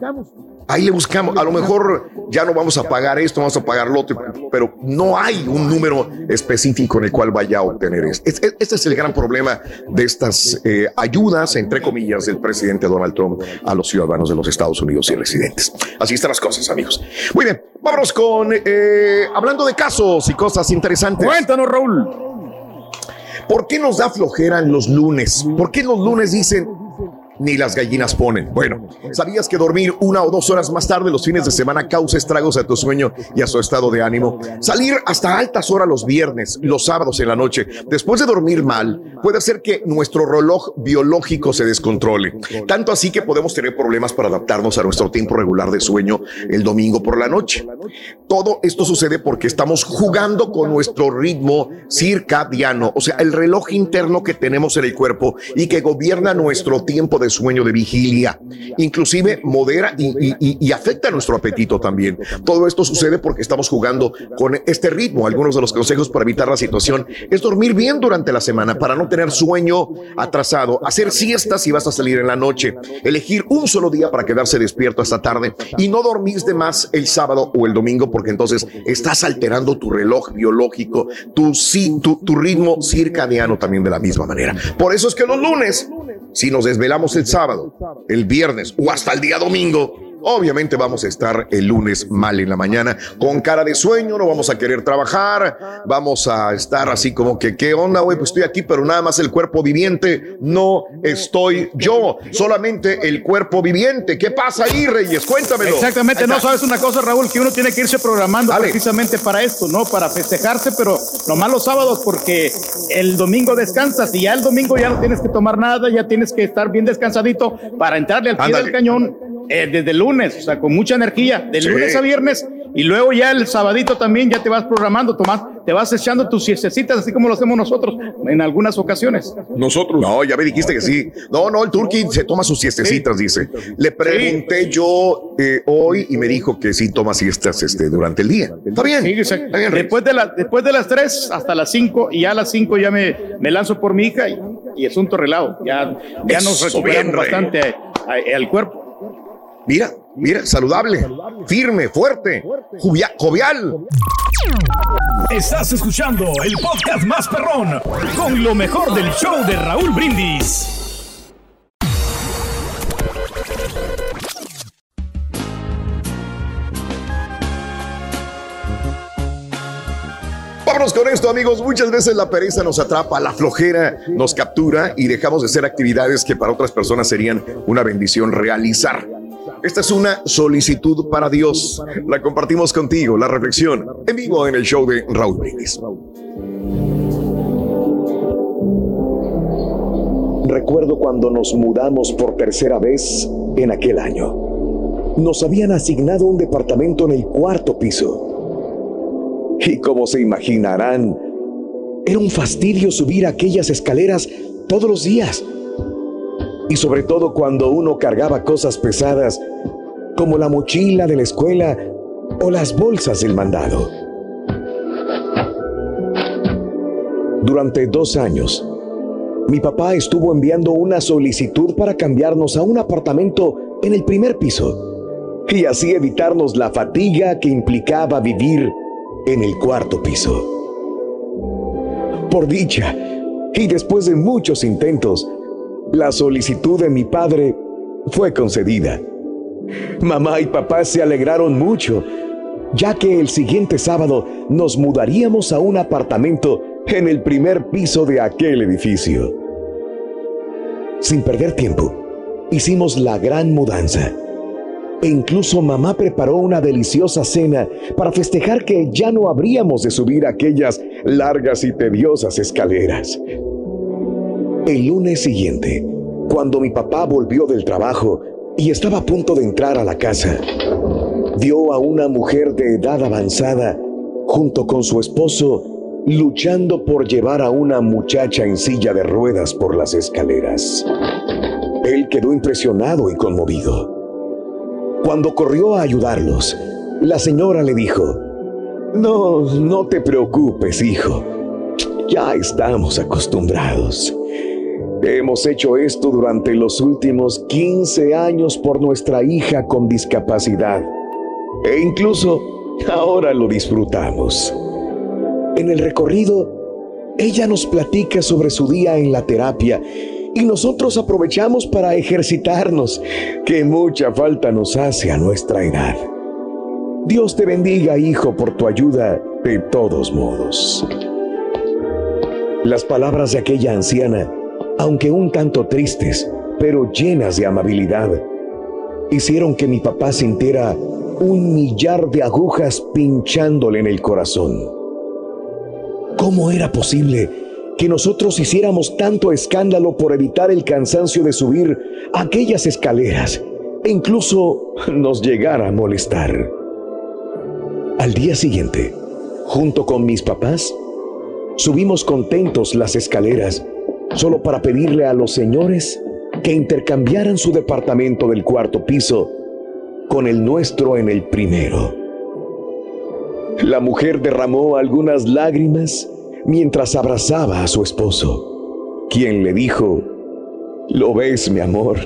Ahí le buscamos. A lo mejor ya no vamos a pagar esto, vamos a pagar lo otro, pero no hay un número específico en el cual vaya a obtener esto. Es- es- Este es el gran problema de estas eh, ayudas, entre comillas, del presidente Donald Trump a los ciudadanos de los Estados Unidos y residentes. Así están las cosas, amigos. Muy bien, vámonos con eh, hablando de casos y cosas interesantes. Cuéntanos, Raúl. ¿Por qué nos da flojera en los lunes? ¿Por qué los lunes dicen, ni las gallinas ponen. Bueno, ¿sabías que dormir una o dos horas más tarde los fines de semana causa estragos a tu sueño y a su estado de ánimo? Salir hasta altas horas los viernes, los sábados en la noche, después de dormir mal, puede hacer que nuestro reloj biológico se descontrole. Tanto así que podemos tener problemas para adaptarnos a nuestro tiempo regular de sueño el domingo por la noche. Todo esto sucede porque estamos jugando con nuestro ritmo circadiano, o sea, el reloj interno que tenemos en el cuerpo y que gobierna nuestro tiempo de sueño de vigilia. Inclusive modera y, y- y afecta nuestro apetito también. Todo esto sucede porque estamos jugando con este ritmo. Algunos de los consejos para evitar la situación es dormir bien durante la semana para no tener sueño atrasado, hacer siestas si vas a salir en la noche, elegir un solo día para quedarse despierto hasta tarde y no dormir de más el sábado o el domingo porque entonces estás alterando tu reloj biológico, tu, tu, tu ritmo circadiano también de la misma manera. Por eso es que los lunes, si nos desvelamos el sábado, el viernes o hasta el día domingo, Obviamente vamos a estar el lunes mal en la mañana con cara de sueño, no vamos a querer trabajar, vamos a estar así como que, ¿qué onda, güey? Pues estoy aquí, pero nada más el cuerpo viviente, no estoy yo, solamente el cuerpo viviente. ¿Qué pasa ahí, Reyes? Cuéntamelo. Exactamente, no sabes una cosa, Raúl, que uno tiene que irse programando precisamente para esto, ¿no? Para festejarse, pero nomás los sábados, porque el domingo descansas y ya el domingo ya no tienes que tomar nada, ya tienes que estar bien descansadito para entrarle al pie Ándale. del cañón eh, desde el lunes, o sea, con mucha energía, de Sí. lunes a viernes. Y luego ya el sabadito también ya te vas programando, Tomás, te vas echando tus siestecitas, así como lo hacemos nosotros en algunas ocasiones. Nosotros. No, ya me dijiste que sí. No, no, el Turqui se toma sus siestecitas, dice. Le pregunté yo eh, hoy y me dijo que sí toma siestas este, durante el día. Está bien. Sí, exacto. después, de la, después de las 3 hasta las 5 y ya a las 5 ya me, me lanzo por mi hija y, y asunto relado. Ya, ya nos recuperamos bien, bastante al cuerpo. Mira, mira, saludable, firme, fuerte, jovial. Estás escuchando el podcast más perrón con lo mejor del show de Raúl Brindis. Vámonos con esto, amigos. Muchas veces la pereza nos atrapa, la flojera nos captura y dejamos de hacer actividades que para otras personas serían una bendición realizar. Esta es una solicitud para Dios. La compartimos contigo, la reflexión, en vivo en el show de Raúl Brindis. Recuerdo cuando nos mudamos por tercera vez en aquel año. Nos habían asignado un departamento en el cuarto piso. Y como se imaginarán, era un fastidio subir aquellas escaleras todos los días. Y sobre todo cuando uno cargaba cosas pesadas como la mochila de la escuela o las bolsas del mandado. Durante dos años, mi papá estuvo enviando una solicitud para cambiarnos a un apartamento en el primer piso y así evitarnos la fatiga que implicaba vivir en el cuarto piso. Por dicha, y después de muchos intentos, la solicitud de mi padre fue concedida. Mamá y papá se alegraron mucho, ya que el siguiente sábado nos mudaríamos a un apartamento en el primer piso de aquel edificio. Sin perder tiempo, hicimos la gran mudanza. E incluso mamá preparó una deliciosa cena para festejar que ya no habríamos de subir aquellas largas y tediosas escaleras. El lunes siguiente, cuando mi papá volvió del trabajo y estaba a punto de entrar a la casa, vio a una mujer de edad avanzada junto con su esposo luchando por llevar a una muchacha en silla de ruedas por las escaleras. Él quedó impresionado y conmovido. Cuando corrió a ayudarlos, la señora le dijo, No, no te preocupes, hijo. Ya estamos acostumbrados. Hemos hecho esto durante los últimos 15 años por nuestra hija con discapacidad. E incluso ahora lo disfrutamos. En el recorrido, ella nos platica sobre su día en la terapia y nosotros aprovechamos para ejercitarnos, que mucha falta nos hace a nuestra edad. Dios te bendiga, hijo, por tu ayuda de todos modos. Las palabras de aquella anciana, aunque un tanto tristes, pero llenas de amabilidad, hicieron que mi papá sintiera un millar de agujas pinchándole en el corazón. ¿Cómo era posible que nosotros hiciéramos tanto escándalo por evitar el cansancio de subir aquellas escaleras e incluso nos llegara a molestar? Al día siguiente, junto con mis papás, subimos contentos las escaleras solo para pedirle a los señores que intercambiaran su departamento del cuarto piso con el nuestro en el primero. La mujer derramó algunas lágrimas mientras abrazaba a su esposo, quien le dijo, ¿lo ves, mi amor?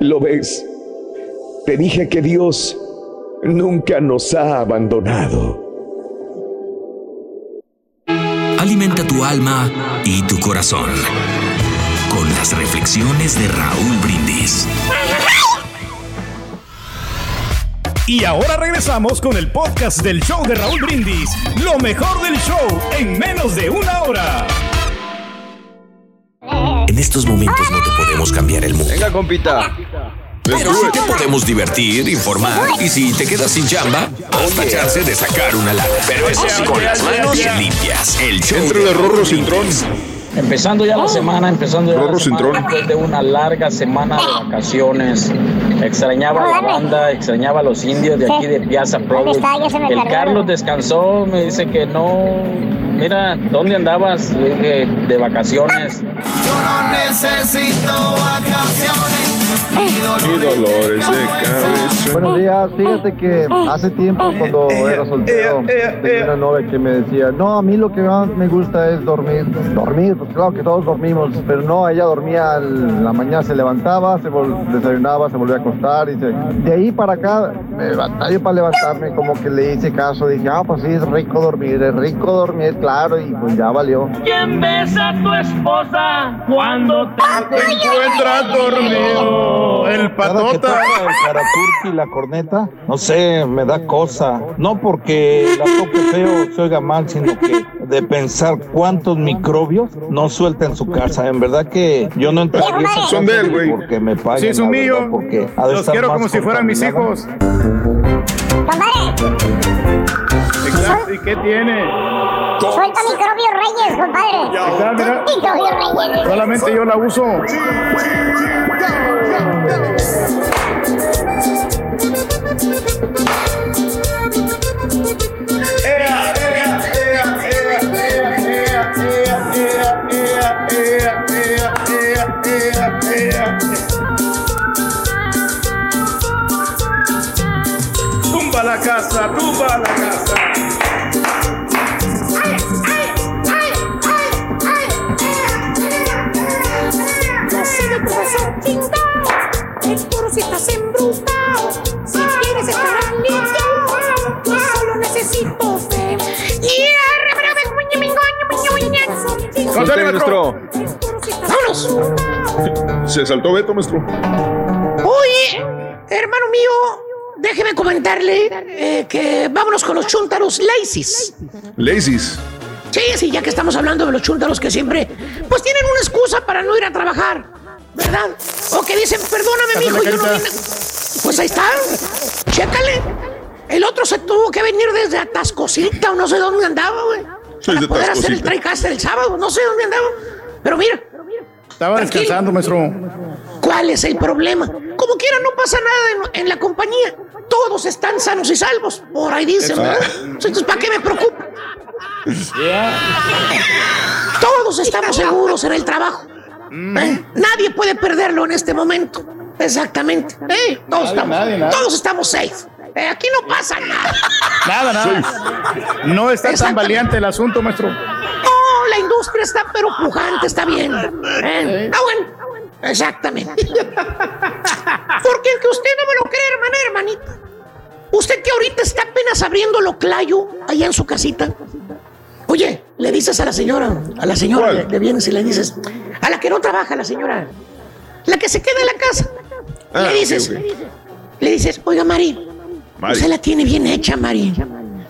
¿Lo ves? Te dije que Dios nunca nos ha abandonado. Alimenta tu alma y tu corazón con las reflexiones de Raúl Brindis. Y ahora regresamos con el podcast del show de Raúl Brindis. Lo mejor del show en menos de una hora. En estos momentos no te podemos cambiar el mundo. Venga, compita. Pero sí te podemos divertir, informar y si te quedas sin chamba, hasta chance de sacar una lana. Pero eso sí, con las manos limpias. El show Entre de de Rorro. Empezando ya la semana, empezando ya Rorro la sin semana, tron. después de una larga semana de vacaciones. Extrañaba la banda, extrañaba a los indios de aquí de Piazza me El. Carlos descansó, me dice que no. Mira, ¿dónde andabas? Le dije, de vacaciones. Yo no necesito vacaciones. Y dolores de cabeza. Buenos días, fíjate que hace tiempo cuando era soltero tenía una novia que me decía, no, a mí lo que más me gusta es dormir. Dormir, pues claro que todos dormimos, pero no, ella dormía en la mañana, se levantaba, se desayunaba, se volvía a acostar y se... De ahí para acá, me batallo para levantarme, como que le hice caso, dije, ah, pues sí, es rico dormir, es rico dormir, claro, y pues ya valió. ¿Quién besa a tu esposa cuando te encuentras dormido. El patota. el y la corneta, no sé, me da cosa. No porque la toque feo se oiga mal, sino que de pensar cuántos microbios no suelta en su casa. En verdad que yo no entraría Son de él, güey. porque me paguen. Sí, la verdad, míos. Porque Los quiero como si fueran mis hijos. ¿Y qué tiene? Suelta microbio Reyes, compadre. Exacto, mira. Microbio Reyes. Solamente yo la uso. Tumba la casa, tumba la casa. Chingado, el toro si estás. Si quieres estar aliviado, yo solo necesito fe. Contarle, maestro. Se saltó Beto, maestro. Oye, hermano mío, déjeme comentarle eh, que vámonos con los chúntaros laces. Lazy's. Sí, sí, ya que estamos hablando de los chúntaros que siempre, pues tienen una excusa para no ir a trabajar, ¿verdad? O que dicen, perdóname, mijo, yo no vine. Pues ahí está, chécale. El otro se tuvo que venir desde Atascosita o no sé dónde andaba, güey. De Para poder hacer el. TriCaster el sábado, no sé dónde andaba. Pero mira, Estaba Tranquilo. descansando, maestro. ¿Cuál es el problema? Como quiera, no pasa nada en, en la compañía. Todos están sanos y salvos. Por ahí dicen, ¿verdad? Entonces, ¿para qué me preocupo? Todos estamos seguros en el trabajo. ¿Eh? Nadie puede perderlo en este momento. Exactamente. ¿eh? Todos, Nadie, estamos, nadie, nadie. todos estamos safe. Eh, aquí no pasa nada. Nada, nada. No está tan valiente el asunto, maestro. No, la industria está pero pujante, está bien. ¿eh? Ah, bueno. Exactamente. Porque el que usted no me lo cree, hermana, hermanita. Usted que ahorita está apenas abriendo lo clayo allá en su casita. Oye, le dices a la señora, a la señora le, le vienes y le dices, a la que no trabaja, la señora, la que se queda en la casa. Ah, le dices, le dices, oiga, Mari, Mari. usted la tiene bien hecha, Mari.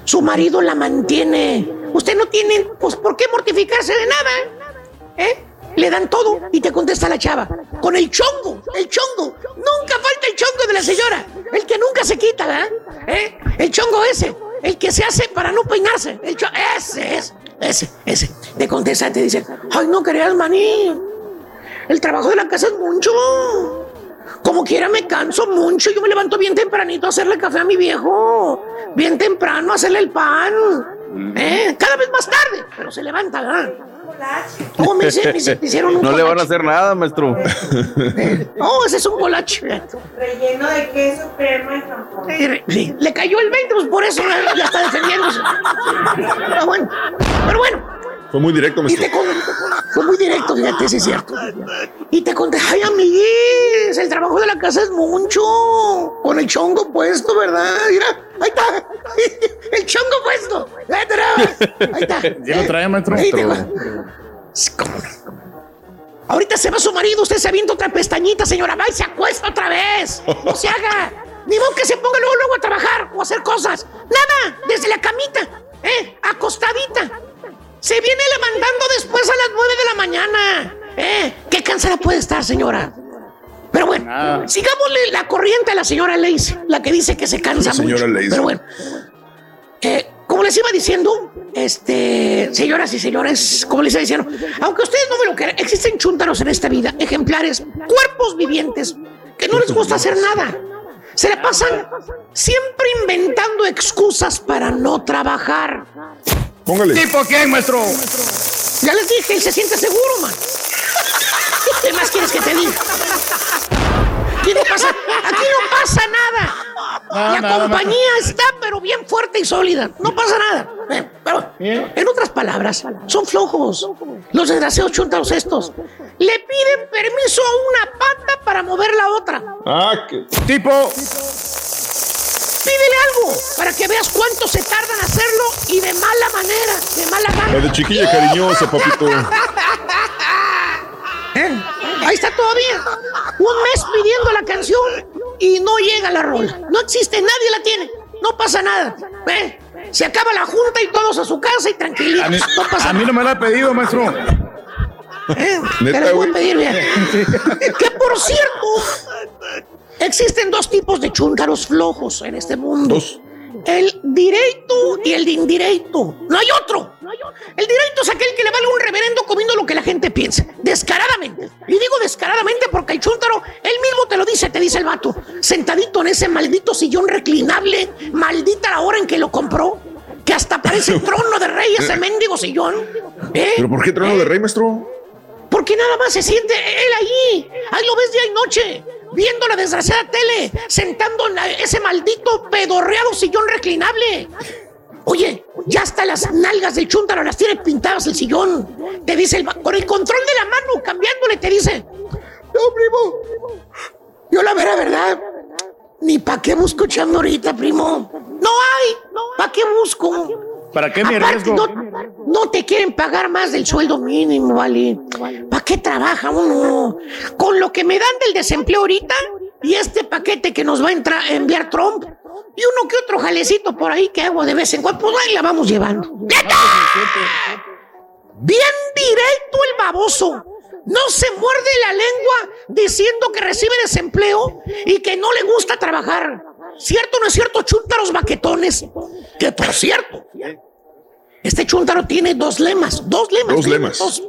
Su marido la mantiene. Usted no tiene, pues, ¿por qué mortificarse de nada? ¿Eh? Le dan todo y te contesta la chava. con el chongo, el chongo. Nunca falta el chongo de la señora, el que nunca se quita, ¿verdad? ¿Eh? El chongo ese, el que se hace para no peinarse. El ese es, ese, ese. Te contesta y te dice, ay, no querías maní. El trabajo de la casa es mucho. Como quiera me canso mucho. Yo me levanto bien tempranito a hacerle café a mi viejo. Bien temprano a hacerle el pan. ¿Eh? Cada vez más tarde, pero se levanta, ¿Cómo me, hice- me hice- me hicieron un No le van a hacer nada, maestro. Oh, ese es un colache. Relleno de queso, crema y jamón. Eh, sí, le cayó el 20, pues por eso eh, ya está defendiéndose. Pero bueno, pero bueno, Fue muy directo, y maestro. te con- fue muy directo, fíjate, sí es cierto. Y te conté, ay, amiguis, el trabajo de la casa es mucho. Con el chongo puesto, ¿verdad? Mira, ahí está. El chongo puesto. Ahí está. ¿Ya lo trae, maestro? Ahí te va. Ahorita se va su marido, usted se avienta otra pestañita, señora. Va y se acuesta otra vez. No se haga. Ni modo que se ponga luego, luego a trabajar o a hacer cosas. Nada, desde la camita, ¿eh? Acostadita. Se viene levantando después a las nueve de la mañana. ¿Eh? Qué cansada puede estar, señora. Pero bueno, sigámosle la corriente a la señora Lacey, la que dice que se cansa La señora mucho. Pero bueno, eh, como les iba diciendo, este, señoras y señores, como les iba diciendo, aunque ustedes no me lo crean, existen chúntaros en esta vida, ejemplares, cuerpos vivientes, que no les gusta hacer nada. Se la pasan siempre inventando excusas para no trabajar. Póngale. ¿Tipo quién, maestro? Ya les dije, él se siente seguro, man. ¿Qué más quieres que te diga? Aquí no pasa, aquí no pasa nada. No, La nada, compañía está, pero bien fuerte y sólida. No pasa nada. Eh, pero, en otras palabras, son flojos. Los desgraciados chuntaros estos. Le piden permiso a una pata para mover la otra. Ah, que. Tipo. Pídele algo para que veas cuánto se tardan en hacerlo y de mala manera, de mala gana. La de chiquilla cariñosa, papito. ¿Eh? Ahí está todavía. Un mes pidiendo la canción y no llega la rola. No existe, nadie la tiene. No pasa nada. ¿Eh? Se acaba la junta y todos a su casa y A mí. No pasa a mí no me lo ha pedido, maestro. ¿Eh? Te les voy a pedir, bien. Que por cierto, existen dos tipos de chúntaros flojos en este mundo. Dos. El directo y el indirecto. No hay otro. El directo es aquel que le vale un reverendo comiendo lo que la gente piensa. Descaradamente. Y digo descaradamente porque el chúntaro, él mismo te lo dice, te dice el vato. Sentadito en ese maldito sillón reclinable, maldita la hora en que lo compró. Que hasta parece trono de rey ese mendigo sillón. ¿Eh? ¿Pero por qué trono de rey, maestro? Porque nada más se siente él allí. Ahí lo ves día y noche. Viendo la desgraciada tele. Sentando en ese maldito pedorreado sillón reclinable. Oye, ya hasta las nalgas del chúntaro las tiene pintadas el sillón. Te dice el con el control de la mano, cambiándole, te dice. No, primo. Yo la vera verdad. Ni pa' qué busco chamba ahorita, primo. No hay. ¿Para qué busco? ¿Para qué me arriesgo? no, no te quieren pagar más del sueldo mínimo, ¿vale? ¿Para qué trabaja uno? Con lo que me dan del desempleo ahorita y este paquete que nos va a entrar, enviar Trump y uno que otro jalecito por ahí que hago de vez en cuando, pues ahí la vamos llevando. ¡Neta! Bien directo el baboso. No se muerde la lengua diciendo que recibe desempleo y que no le gusta trabajar. ¿Cierto o no es cierto, chúntaros baquetones? Que por cierto, este chúntaro tiene dos lemas. Dos lemas. Dos lemas. Dos.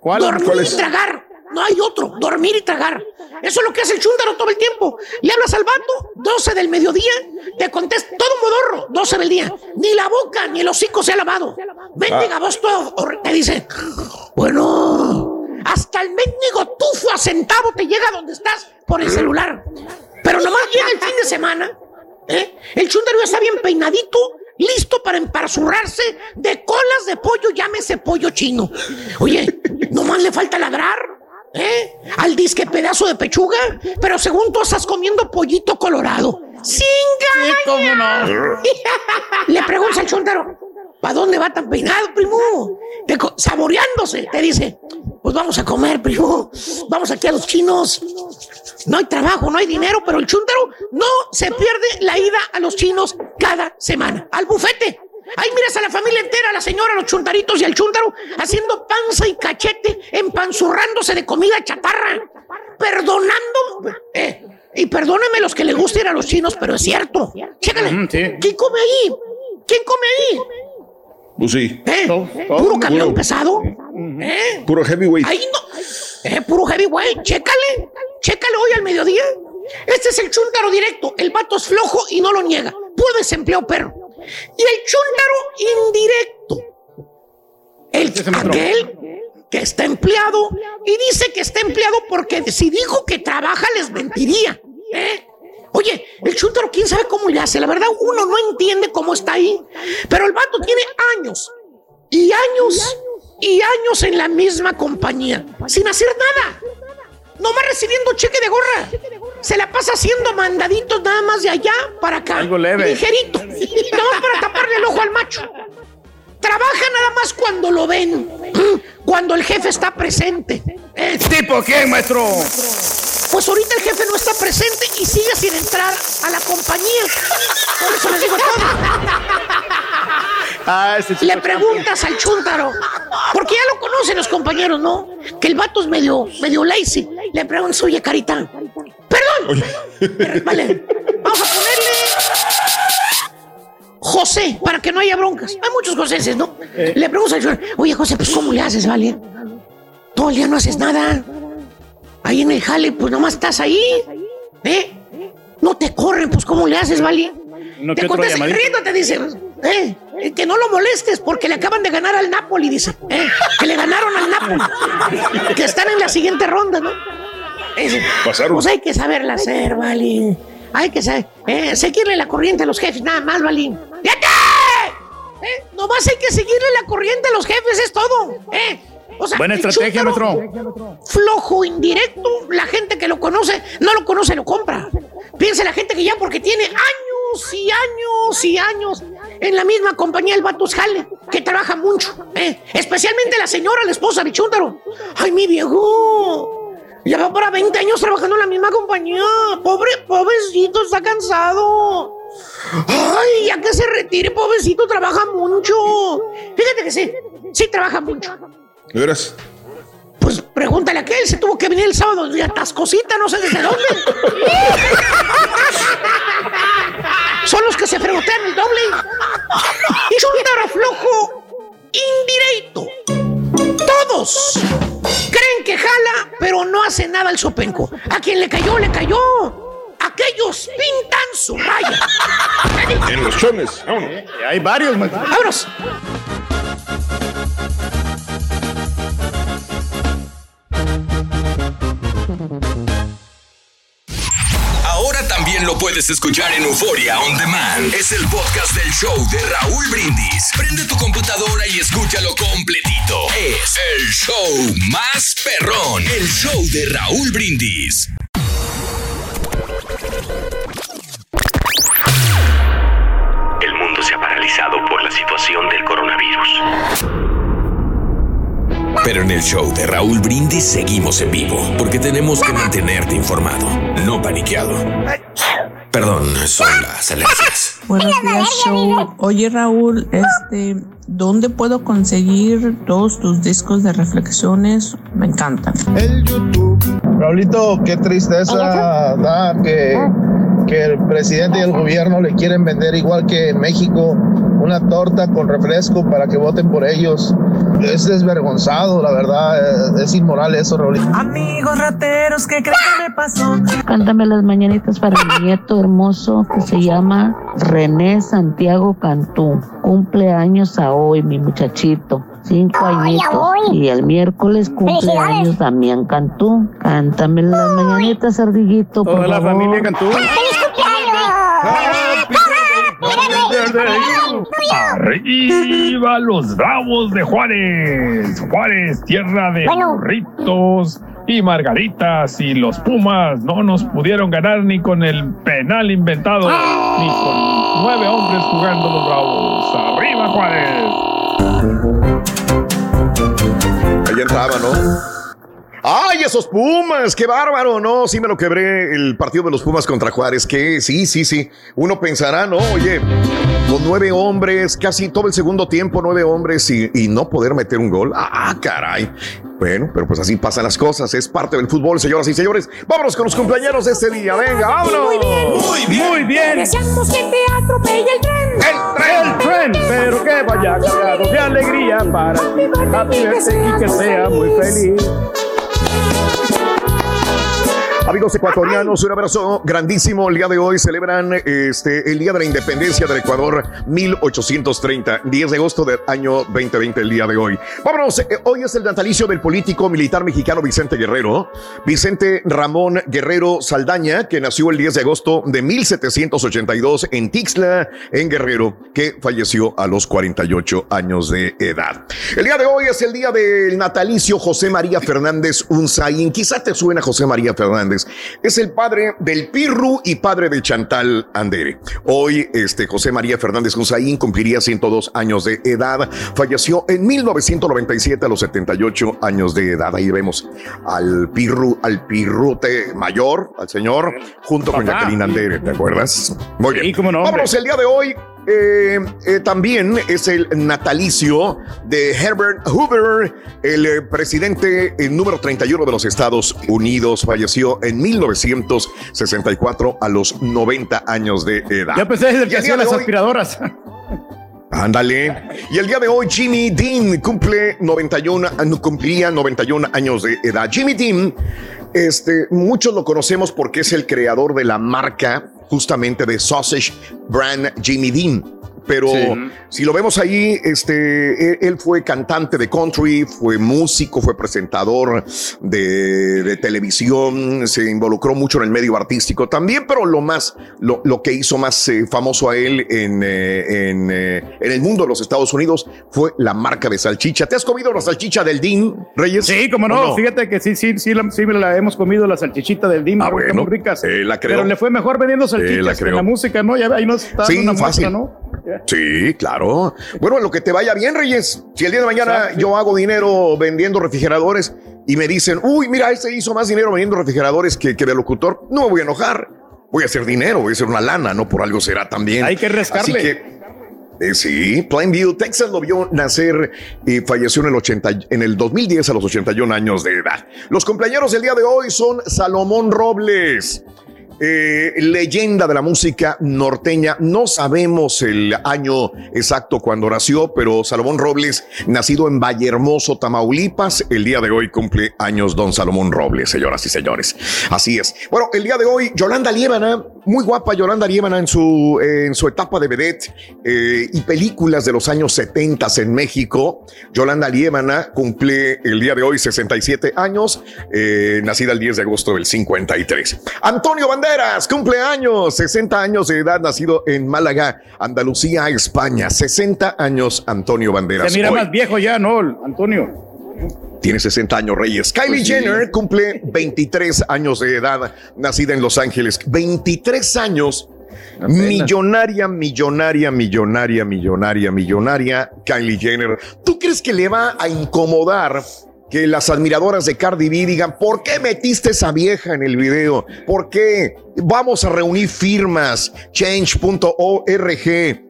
¿Cuál- Dormir y tragar. No hay otro. Dormir y tragar. Eso es lo que hace el chúntaro todo el tiempo. Le hablas al vato, 12 del mediodía, te contesta todo modorro, 12 del día. Ni la boca ni el hocico se ha lavado. Mendiga voz todo hor- te dice, bueno, hasta el mendigo tufo a centavo te llega donde estás por el celular. Pero nomás llega el fin de semana, ¿eh? El chúndaro ya está bien peinadito, listo para emparsurrarse de colas de pollo, llámese pollo chino. Oye, nomás le falta ladrar. ¿Eh? Al disque pedazo de pechuga, pero según tú estás comiendo pollito colorado. ¡Singa! ¿Cómo no? Le pregunta al chúntaro, ¿para dónde va tan peinado, primo? Te saboreándose, te dice, pues vamos a comer, primo. Vamos aquí a los chinos. No hay trabajo, no hay dinero, pero el chúntaro no se pierde la ida a los chinos cada semana. Al bufete. Ahí miras a la familia entera, a la señora, a los chuntaritos y al chúntaro haciendo panza y cachete, empanzurrándose de comida chatarra. perdonando. eh, y perdónenme los que les gusta ir a los chinos, pero es cierto. Chécale. ¿Quién come ahí? ¿Quién come ahí? Pues sí. ¿Eh? ¿Puro camión pesado? ¿Eh? Puro heavyweight. Ahí no. Eh, puro heavyweight. Chécale. Chécale hoy al mediodía. Este es el chúntaro directo. El vato es flojo y no lo niega. Puro desempleo, perro. Y el chúntaro indirecto. El aquel que está empleado y dice que está empleado porque si dijo que trabaja les mentiría. ¿eh? Oye, el chúntaro, quién sabe cómo le hace. La verdad, uno no entiende cómo está ahí. Pero el vato tiene años y años y años en la misma compañía, sin hacer nada. Nomás recibiendo cheque de gorra. Se la pasa haciendo mandaditos nada más de allá para acá. Algo leve. Ligerito. Nomás para taparle el ojo al macho. Trabaja nada más cuando lo ven. Cuando el jefe está presente. ¿Tipo quién, maestro? Pues ahorita el jefe no está presente y sigue sin entrar a la compañía. Por eso les digo todo. Ah, ese chico Le preguntas al chúntaro, porque ya lo conocen los compañeros, ¿no? Que el vato es medio, medio lazy. Le preguntas, oye, carita, perdón. Vale, vamos a ponerle José, para que no haya broncas. Hay muchos Joséses, ¿no? Le preguntas al chúntaro, oye, José, pues ¿cómo le haces, vale? Todo el día no haces nada. Ahí en el jale, pues nomás estás ahí. ¿Eh? No te corren, pues ¿cómo le haces, vale? No, te llamadito. riendo, te dice, eh, eh, que no lo molestes porque le acaban de ganar al Napoli, dice, eh, que le ganaron al Napoli, que están en la siguiente ronda, ¿no? Dice, Pasaron. Pues hay que saberla hacer, vale. Hay que saber, eh, seguirle la corriente a los jefes, nada más, vale. ¡Fíjate! Eh, nomás hay que seguirle la corriente a los jefes, es todo, eh. O sea, Buena estrategia, maestro. flojo, indirecto. La gente que lo conoce, no lo conoce, lo compra. Piensa la gente que ya porque tiene años y años y años en la misma compañía el Batus Jale, que trabaja mucho. ¿eh? Especialmente la señora, la esposa de Chúntaro. Ay, mi viejo. Ya va para 20 años trabajando en la misma compañía. Pobre, pobrecito, está cansado. Ay, ya que se retire, pobrecito, trabaja mucho. Fíjate que sí, sí trabaja mucho. ¿De veras? Pues pregúntale a aquel, se tuvo que venir el sábado de atascosita, no sé desde dónde. Son los que se fregotean el doble. Y chúntaro flojo indirecto. Todos creen que jala, pero no hace nada el sopenco. A quien le cayó, le cayó. Aquellos pintan su raya. En los chones. Vámonos. Hay varios, maestro. ¡Vámonos! También lo puedes escuchar en Euforia On Demand. Es el podcast del show de Raúl Brindis. Prende tu computadora y escúchalo completito. Es el show más perrón. El show de Raúl Brindis. El mundo se ha paralizado por la situación del coronavirus. Pero en el show de Raúl Brindis seguimos en vivo, porque tenemos que mantenerte informado, no paniqueado. Perdón, son las alergias. Buenos días, show. Oye, Raúl, este, ¿dónde puedo conseguir todos tus discos de reflexiones? Me encantan. El YouTube. Raulito, qué tristeza da que, que el presidente y el gobierno le quieren vender igual que en México una torta con refresco para que voten por ellos. Es desvergonzado, la verdad. Es inmoral eso, Raulito. Amigos rateros, ¿qué crees que me pasó? Cántame las mañanitas para mi nieto hermoso que se llama René Santiago Cantú. Cumple años a hoy, mi muchachito. Cinco añitos. Y el miércoles cumple años Damián Cantú. Cántame las mañanitas, ardillito, por Toda la favor. familia Cantú. Arriba los bravos de Juárez. Juárez, tierra de Bueno. burritos y margaritas. Y los Pumas no nos pudieron ganar ni con el penal inventado, ni con nueve hombres jugando los bravos. Arriba Juárez. Allá entraba, ¿no? ¡Ay, esos Pumas! ¡Qué bárbaro! No, sí me lo quebré el partido de los Pumas contra Juárez. Que sí, sí, sí. Uno pensará, ¿no? Oye, con nueve hombres, casi todo el segundo tiempo, nueve hombres y, y no poder meter un gol. ¡Ah, caray! Bueno, pero pues así pasan las cosas, es parte del fútbol, señoras y señores. Vámonos con los cumpleaños de este día, venga, vámonos. Muy bien. Muy bien. Muy bien. Deseamos que te atropelle el tren. El tren, pero que vaya cargado de alegría para ti. Happy birthday y que sea muy feliz. Amigos ecuatorianos, un abrazo grandísimo. El día de hoy celebran este, el Día de la Independencia del Ecuador 1830, 10 de agosto del año 2020, el día de hoy. Vámonos, eh, hoy es el natalicio del político militar mexicano Vicente Guerrero. Vicente Ramón Guerrero Saldaña, que nació el 10 de agosto de 1782 en Tixla, en Guerrero, que falleció a los 48 años de edad. El día de hoy es el día del natalicio José María Fernández Unzaín. Quizá te suena José María Fernández. Es el padre del Pirru y padre de Chantal Andere. Hoy, este José María Fernández Unzaín cumpliría 102 años de edad. Falleció en 1997 a los 78 años de edad. Ahí vemos al Pirru, al Pirrute mayor, al señor, junto con. Jacqueline Andere, ¿te acuerdas? Muy bien. Sí, cómo no. Vámonos el día de hoy. Eh, eh, también es el natalicio de Herbert Hoover, el eh, presidente número 31 de los Estados Unidos. Falleció en 1964 a los 90 años de edad. Ya pensé desde que hacía las hoy- aspiradoras. Ándale. Y el día de hoy Jimmy Dean cumple 91, ah, no, cumplía 91 años de edad. Jimmy Dean, este, muchos lo conocemos porque es el creador de la marca justamente de Sausage Brand Jimmy Dean. Pero. Si lo vemos ahí, este, él, él fue cantante de country, fue músico, fue presentador de, de televisión, se involucró mucho en el medio artístico también, pero lo más, lo, lo que hizo más eh, famoso a él en, eh, en, eh, en el mundo de los Estados Unidos fue la marca de salchicha. ¿Te has comido la salchicha del Dean, Reyes? Sí, como ¿O no, fíjate que sí, sí, sí, la, sí la hemos comido la salchichita del Dima, Ah, bueno, muy ricas. eh, la creo. Pero le fue mejor vendiendo la salchichas que creo. la música, ¿no? Ya ahí nos está Sí, una fácil. muestra, ¿no? Sí, claro. Bueno, lo que te vaya bien, Reyes. Si el día de mañana yo hago dinero vendiendo refrigeradores y me dicen, uy, mira, este hizo más dinero vendiendo refrigeradores que, que de locutor, no me voy a enojar. Voy a hacer dinero, voy a hacer una lana, no por algo será también. Hay que rascarle. Así que, eh, sí, Plainview, Texas lo vio nacer y falleció en el, 80, en el 2010 a los 81 años de edad. Los compañeros del día de hoy son Salomón Robles. Eh, leyenda de la música norteña. No sabemos el año exacto cuando nació, pero Salomón Robles, nacido en Vallehermoso, Tamaulipas, el día de hoy cumple años don Salomón Robles, señoras y señores. Así es. Bueno, el día de hoy, Yolanda Liébana, muy guapa Yolanda Liébana en su, eh, en su etapa de vedette eh, y películas de los años 70 en México. Yolanda Liébana cumple el día de hoy 67 años, eh, nacida el 10 de agosto del 53. Antonio Banderas, cumpleaños, 60 años de edad, nacido en Málaga, Andalucía, España. 60 años, Antonio Banderas. Se mira hoy. más viejo ya, ¿no, Antonio? Tiene 60 años, Reyes. Kylie Pues sí. Jenner cumple 23 años de edad, nacida en Los Ángeles. 23 años. Millonaria, millonaria, millonaria, millonaria, millonaria, Kylie Jenner. ¿Tú crees que le va a incomodar que las admiradoras de Cardi B digan, ¿por qué metiste esa vieja en el video? ¿Por qué? Vamos a reunir firmas, change.org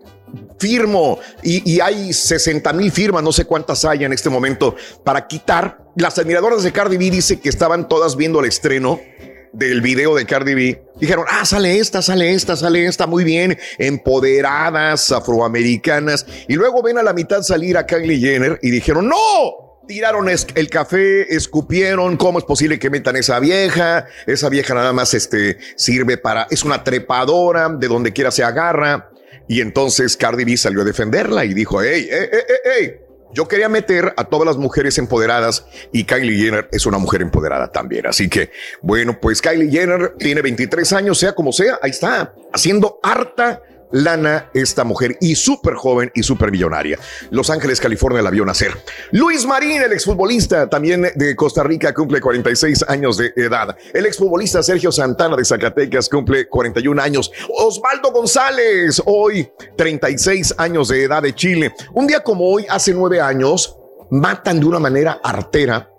firmo y, hay 60 mil firmas, no sé cuántas hay en este momento, para quitar. Las admiradoras de Cardi B dice que estaban todas viendo el estreno del video de Cardi B. Dijeron, ah, sale esta, sale esta, sale esta, muy bien, empoderadas, afroamericanas. Y luego ven a la mitad salir a Kylie Jenner y dijeron, no, Tiraron el café, escupieron. ¿Cómo es posible que metan esa vieja? Esa vieja nada más este, sirve para. Es una trepadora, de donde quiera se agarra. Y entonces Cardi B salió a defenderla y dijo: ¡Ey, ey, ey, ey! ey! Yo quería meter a todas las mujeres empoderadas y Kylie Jenner es una mujer empoderada también. Así que, bueno, pues Kylie Jenner tiene 23 años, sea como sea, ahí está, haciendo harta lana esta mujer y súper joven y súper millonaria. Los Ángeles, California la vio nacer. Luis Marín, el exfutbolista también de Costa Rica, cumple 46 años de edad. El exfutbolista Sergio Santana de Zacatecas cumple 41 años. Osvaldo González, hoy 36 años de edad de Chile. Un día como hoy, hace nueve años, matan de una manera artera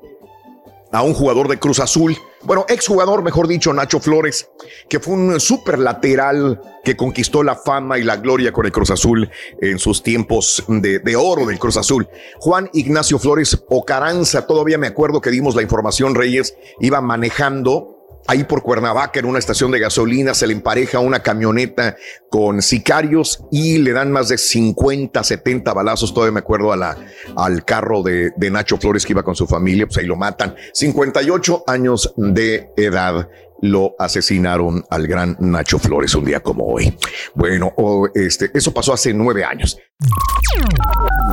a un jugador de Cruz Azul bueno, exjugador, mejor dicho, Nacho Flores, que fue un super lateral que conquistó la fama y la gloria con el Cruz Azul en sus tiempos de, de oro del Cruz Azul. Juan Ignacio Flores Ocaranza, todavía me acuerdo que dimos la información, Reyes, iba manejando ahí por Cuernavaca en una estación de gasolina se le empareja una camioneta con sicarios y le dan más de 50, 70 balazos. Todavía me acuerdo a la, al carro de, de Nacho Flores que iba con su familia, pues ahí lo matan. 58 años de edad lo asesinaron al gran Nacho Flores un día como hoy. Bueno, este, eso pasó hace nueve años.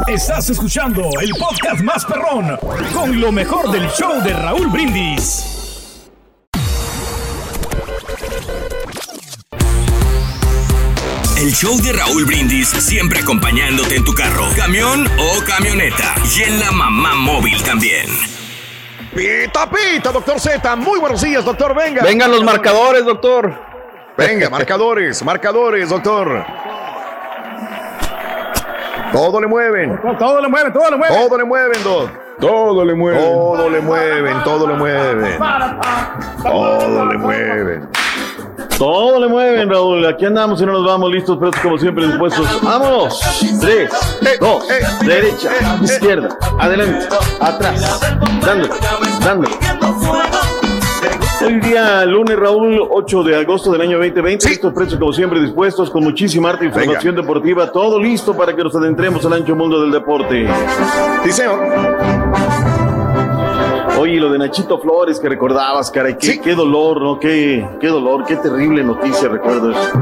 Estás escuchando el podcast más perrón con lo mejor del show de Raúl Brindis. El show de Raúl Brindis siempre acompañándote en tu carro, camión o camioneta y en la mamá móvil también. Pita, pita, doctor Z. Muy buenos días, doctor. Venga. Vengan los marcadores, doctor. Venga, marcadores, marcadores, doctor. Todo le mueven. Todo le mueven, todo le mueven. Todo le mueven, doc. Todo le mueven. Todo le mueven, todo le mueven. Todo le mueven. Todo le mueven, Raúl. Aquí andamos y no nos vamos listos, pero como siempre dispuestos. ¡Vámonos! Tres, dos, derecha, izquierda, adelante, atrás, dándole, dándole. Hoy día, lunes, Raúl, 8 de agosto del año 2020. Listos, precios como siempre dispuestos, con muchísima arte información deportiva. Todo listo para que nos adentremos al ancho mundo del deporte. Sí, señor. Oye, lo de Nachito Flores que recordabas, caray, qué, qué dolor, ¿no? Qué, qué dolor, qué terrible noticia, recuerdo eso.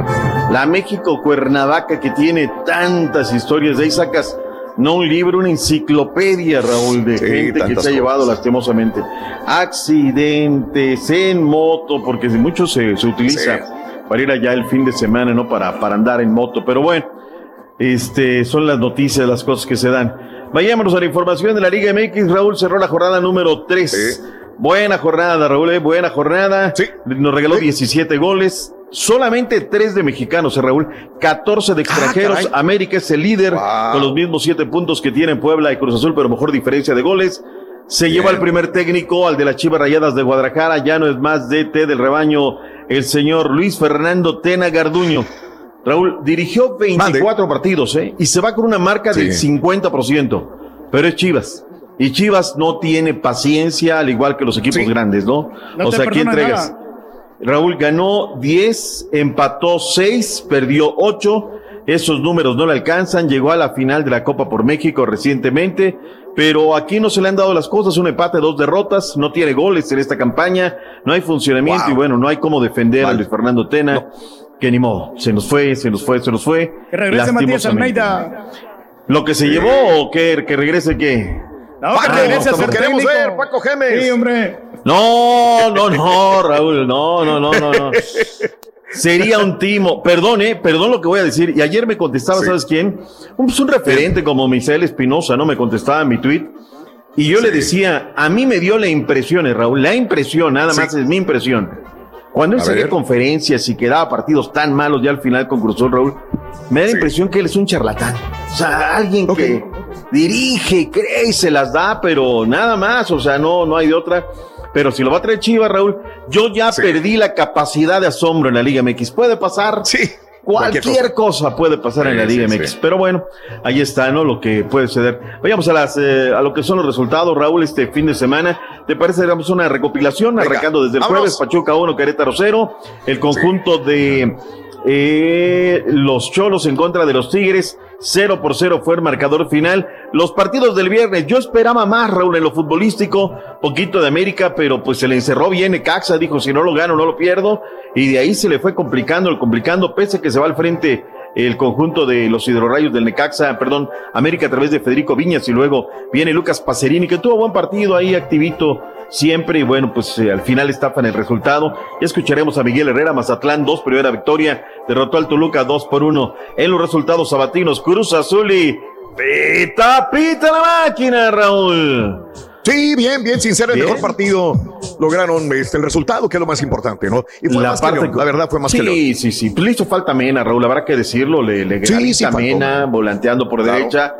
La México Cuernavaca que tiene tantas historias, de ahí sacas, no un libro, una enciclopedia, Raúl, de Sí, gente que se ha llevado lastimosamente. Accidentes en moto, porque mucho se, se utiliza para ir allá el fin de semana, ¿no? Para, para andar en moto, pero bueno. Este, son las noticias, las cosas que se dan. Vayámonos a la información de la Liga MX. Raúl cerró la jornada número 3. Buena jornada, Raúl, eh, buena jornada. Nos regaló 17 goles. Solamente 3 de mexicanos, eh, Raúl. 14 de extranjeros. caray. América es el líder Wow. con los mismos 7 puntos que tienen Puebla y Cruz Azul, pero mejor diferencia de goles. Se lleva al primer técnico, al de las Chivas Rayadas de Guadalajara. Ya no es más DT del rebaño, el señor Luis Fernando Tena Garduño. Raúl dirigió 24 partidos, ¿eh? Y se va con una marca del 50%. Pero es Chivas. Y Chivas no tiene paciencia, al igual que los equipos grandes, ¿no? No o sea, aquí entregas. nada. Raúl ganó 10, empató 6, perdió 8. Esos números no le alcanzan. Llegó a la final de la Copa por México recientemente. Pero aquí no se le han dado las cosas. Un empate, dos derrotas. No tiene goles en esta campaña. No hay funcionamiento y bueno, no hay cómo defender a Luis Fernando Tena. Que ni modo. Se nos fue, se nos fue, se nos fue. Que regrese Matías. Almeida. ¿Lo que se llevó o que, que regrese qué? No, Paco, que regrese a queremos técnico. ver, Paco Gémez. Sí, hombre. No, no, no, Raúl, no, no, no, no, no. Sería un timo. Perdón, eh, perdón lo que voy a decir. Y ayer me contestaba, ¿sabes quién? Un, pues un referente como Misael Espinosa, ¿no? Me contestaba en mi tweet. Y yo le decía, a mí me dio la impresión, eh, Raúl, la impresión, nada más es mi impresión. Cuando él salía conferencias y quedaba partidos tan malos ya al final con Raúl, me da la impresión que él es un charlatán. O sea, alguien que dirige, cree y se las da, pero nada más, o sea, no, no hay de otra. Pero si lo va a traer Chivas, Raúl, yo ya perdí la capacidad de asombro en la Liga MX. Puede pasar. Sí. Cualquier, cosa. puede pasar en la Liga MX. sí. Pero bueno, ahí está, ¿no? Lo que puede suceder. Vayamos a las eh, a lo que son los resultados, Raúl, este fin de semana. ¿Te parece? Hagamos una recopilación, arrancando desde el vámonos. jueves, Pachuca 1, Querétaro 0. El conjunto de eh, los Cholos en contra de los Tigres. 0 por 0 fue el marcador final. Los partidos del viernes, yo esperaba más, Raúl, en lo futbolístico, poquito de América, pero pues se le encerró bien Caxa, dijo, si no lo gano, no lo pierdo, y de ahí se le fue complicando, el complicando, pese a que se va al frente el conjunto de los hidrorrayos del Necaxa, perdón, América a través de Federico Viñas y luego viene Lucas Pacerini, que tuvo buen partido ahí, activito siempre, y bueno, pues eh, al final estafan el resultado. Ya escucharemos a Miguel Herrera, Mazatlán 2, primera victoria, derrotó al Toluca 2 por 1 en los resultados sabatinos, Cruz Azul y pita, pita la máquina, Raúl. Sí, bien, bien, sin ser el Bien. mejor partido, lograron este, el resultado, que es lo más importante, ¿no? Y fue más que León, la verdad fue más sí, que León. Sí, sí, Pues le hizo falta Mena, Raúl, habrá que decirlo, le, le Sí, sí. Mena, volanteando por Claro. derecha.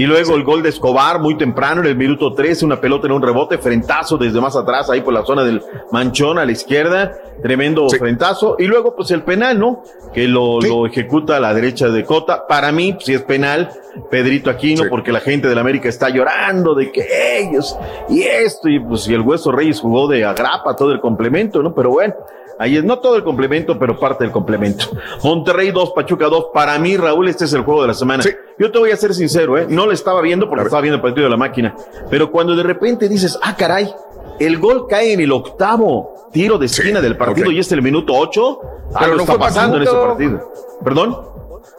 Y luego el gol de Escobar muy temprano en el minuto 13, una pelota en un rebote, frentazo desde más atrás, ahí por la zona del manchón a la izquierda, tremendo frentazo. Y luego pues el penal, ¿no? Que lo, lo ejecuta a la derecha de Cota. Para mí, si es penal, Pedrito Aquino, porque la gente del América está llorando de que ellos y esto, y pues y el Hueso Reyes jugó de agrapa todo el complemento, ¿no? Pero bueno, ahí es no todo el complemento, pero parte del complemento. Monterrey 2, Pachuca 2. Para mí, Raúl, este es el juego de la semana. Yo te voy a ser sincero, ¿eh? No lo estaba viendo porque estaba viendo el partido de la máquina. Pero cuando de repente dices, ah, caray, el gol cae en el octavo tiro de esquina del partido y es el minuto 8. Pero Algo no está fue pasando en ese partido. ¿Perdón?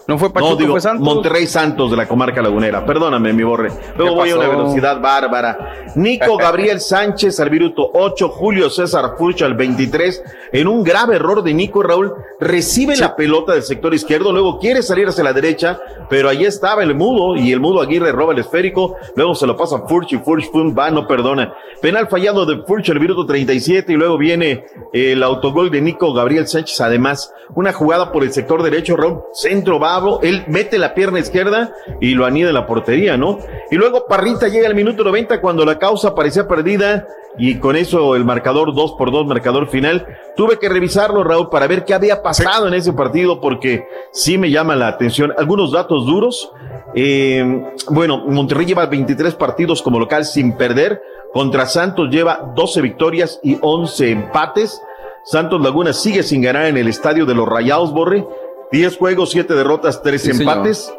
No fue Pachuca, no, digo, fue Santos. Monterrey Santos de la comarca lagunera. Perdóname, mi borre. Luego ¿Qué voy a una velocidad bárbara. Nico Gabriel Sánchez al minuto 8, Julio César Furch al 23. En un grave error de Nico Raúl, recibe la pelota del sector izquierdo, luego quiere salir hacia la derecha, pero ahí estaba el mudo y el mudo Aguirre roba el esférico, luego se lo pasa a Furch y Furch pum, va, no perdona. Penal fallado de Furch al minuto 37 y luego viene el autogol de Nico Gabriel Sánchez. Además, una jugada por el sector derecho, Raúl, centro babo, él mete la pierna izquierda y lo anida en la portería, ¿no? Y luego Parrita llega al minuto 90 cuando la causa parecía perdida y con eso el marcador 2 por 2, marcador final. Tuve que revisarlo, Raúl, para ver qué había pasado en ese partido porque sí me llama la atención. Algunos datos duros. Eh, bueno, Monterrey lleva 23 partidos como local sin perder. Contra Santos lleva 12 victorias y 11 empates. Santos Laguna sigue sin ganar en el estadio de los Rayados, Borre. 10 juegos, 7 derrotas, 3 Sí, señor. empates.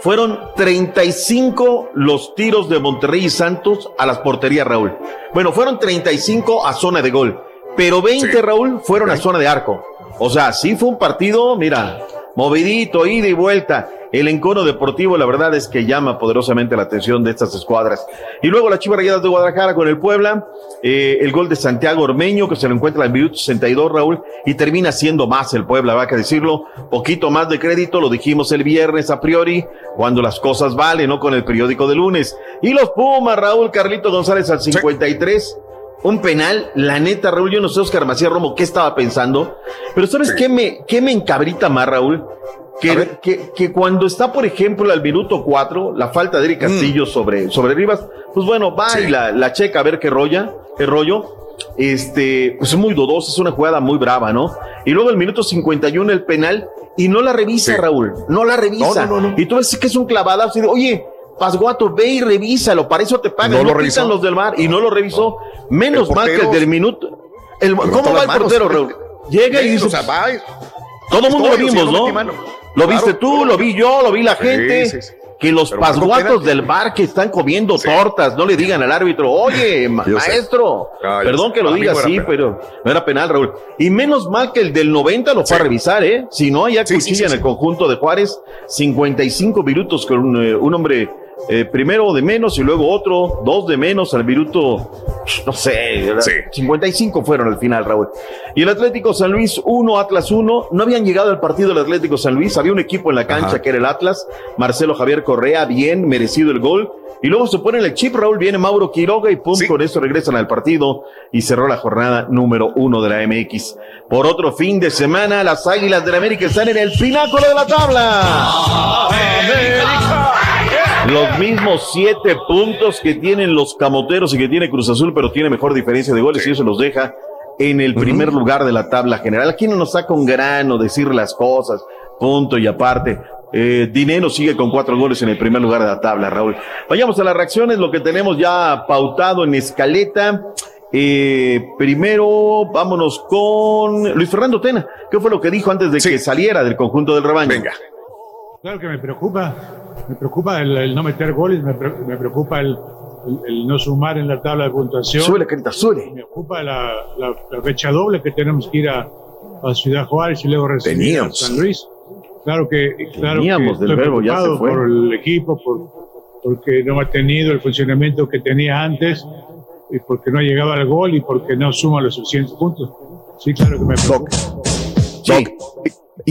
Fueron 35 los tiros de Monterrey y Santos a las porterías, Raúl. Bueno, fueron 35 a zona de gol, pero 20, Raúl, fueron a zona de arco. O sea, sí fue un partido, mira, movidito, ida y vuelta. El encono deportivo, la verdad es que llama poderosamente la atención de estas escuadras. Y luego las Chivas Rayadas de Guadalajara con el Puebla, eh, el gol de Santiago Ormeño, que se lo encuentra en minuto 62, Raúl, y termina siendo más el Puebla, va a decirlo, poquito más de crédito, lo dijimos el viernes a priori, cuando las cosas valen, no con el periódico de lunes. Y los Pumas, Raúl, Carlito González al 53. Un penal, la neta, Raúl, yo no sé, Oscar Macías Romo, qué estaba pensando, pero ¿sabes qué, me, qué me encabrita más, Raúl? Que, que, que cuando está, por ejemplo, al minuto 4, la falta de Eric Castillo sobre, sobre Rivas, pues bueno, va y la, la checa a ver qué rolla, qué rollo. Este, pues es muy dudoso, es una jugada muy brava, ¿no? Y luego el minuto 51 el penal y no la revisa, Raúl, no la revisa. No, no, no, Y tú ves que es un clavadazo y de, oye, Pasguato, ve y revísalo, para eso te pagan. No No, lo revisó. los del mar y no lo revisó. Menos mal que del minuto. El, ¿Cómo va el portero. Raúl? Llega y dice, o sea, va, todo el mundo lo vimos, no. Lo Claro, viste tú, lo vi yo, lo vi la gente. sí, sí. Que los Pero pasguatos del bar que están comiendo tortas, no le digan al árbitro, oye, maestro, Ah, perdón que lo diga así, pero no era penal, Raúl. Y menos mal que el del 90 lo fue a revisar, ¿eh? Si no, ya cuchilla en el conjunto de Juárez, 55 minutos con un, eh, un hombre eh, primero de menos y luego otro, dos de menos al minuto, no sé, era- 55 fueron al final, Raúl. Y el Atlético San Luis 1, Atlas 1, no habían llegado al partido del Atlético San Luis, había un equipo en la cancha Ajá. que era el Atlas, Marcelo Javier Correa, bien merecido el gol. Y luego se pone en el chip, Raúl, viene Mauro Quiroga y pum, con eso regresan al partido y cerró la jornada número uno de la MX. Por otro fin de semana, las Águilas del América están en el pináculo de la tabla. Los mismos siete puntos que tienen los camoteros y que tiene Cruz Azul, pero tiene mejor diferencia de goles y eso los deja en el primer lugar de la tabla general. Aquí no nos saca un grano decir las cosas, punto y aparte. Eh, Dinero sigue con cuatro goles en el primer lugar de la tabla, Raúl. Vayamos a las reacciones, lo que tenemos ya pautado en escaleta. Eh, primero, vámonos con Luis Fernando Tena. ¿Qué fue lo que dijo antes de que saliera del conjunto del rebaño? Venga. Claro que me preocupa, me preocupa el, el no meter goles, me, pre- me preocupa el, el- el no sumar en la tabla de puntuación. Sube carita, sube. Me preocupa la, la- la fecha doble que tenemos que ir a, a Ciudad Juárez y luego recibir a San Luis. Claro que, claro Teníamos que del estoy verbo, ya se fue. por el equipo, por, porque no ha tenido el funcionamiento que tenía antes y porque no ha llegado al gol y porque no suma los suficientes puntos. Sí, claro que me preocupa. Doc,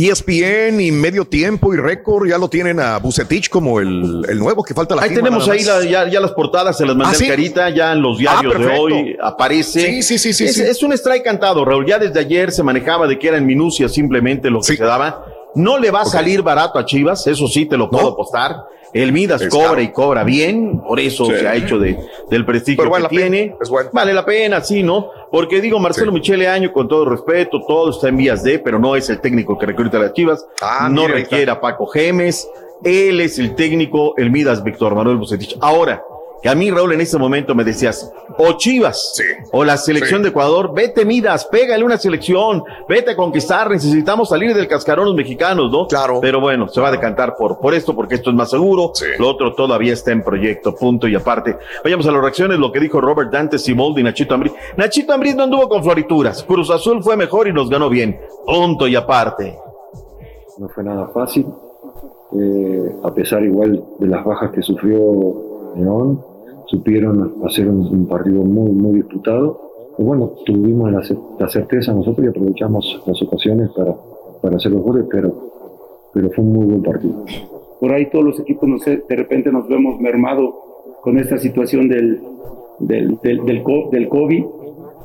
ESPN y medio tiempo y récord ya lo tienen a Bucetich como el, el nuevo que falta la Ahí firma tenemos ahí la- ya, ya las portadas, se las mandé ¿Ah, sí? Carita, ya en los diarios Ah, de perfecto. hoy aparece. Sí, sí, sí, sí, Es, sí. es un strike cantado, Raúl. Ya desde ayer se manejaba de que era en minucia simplemente lo que se daba. No le va a salir barato a Chivas, eso sí te lo puedo apostar. El Midas Es cobra caro. y cobra bien, por eso Sí. se ha hecho de, del prestigio Pero vale que la pena, tiene. bueno. Vale la pena, sí, ¿no? Porque digo, Marcelo Michele Año, con todo respeto, todo está en vías de, pero no es el técnico que recluta a las Chivas. Ah, no requiere a Paco Gemes. Él es el técnico, el Midas Víctor Manuel Bucetich. Ahora, que a mí, Raúl, en ese momento me decías, o Chivas, o la selección Sí. de Ecuador, vete Midas, pégale una selección, vete a conquistar, necesitamos salir del cascarón los mexicanos, ¿no? Claro. Pero bueno, se va a decantar por, por esto, porque esto es más seguro, lo otro todavía está en proyecto, punto y aparte. Vayamos a las reacciones, lo que dijo Robert Dante Simoldi Nachito Ambriz. Nachito Ambriz no anduvo con florituras, Cruz Azul fue mejor y nos ganó bien, punto y aparte. no fue nada fácil, eh, a pesar igual de las bajas que sufrió León, supieron hacer un, un partido muy, muy disputado. Y bueno, tuvimos la, la certeza nosotros y aprovechamos las ocasiones para, para hacer los goles, pero, pero fue un muy buen partido. por ahí todos los equipos nos- de repente nos vemos mermado con esta situación del, del, del, del, del COVID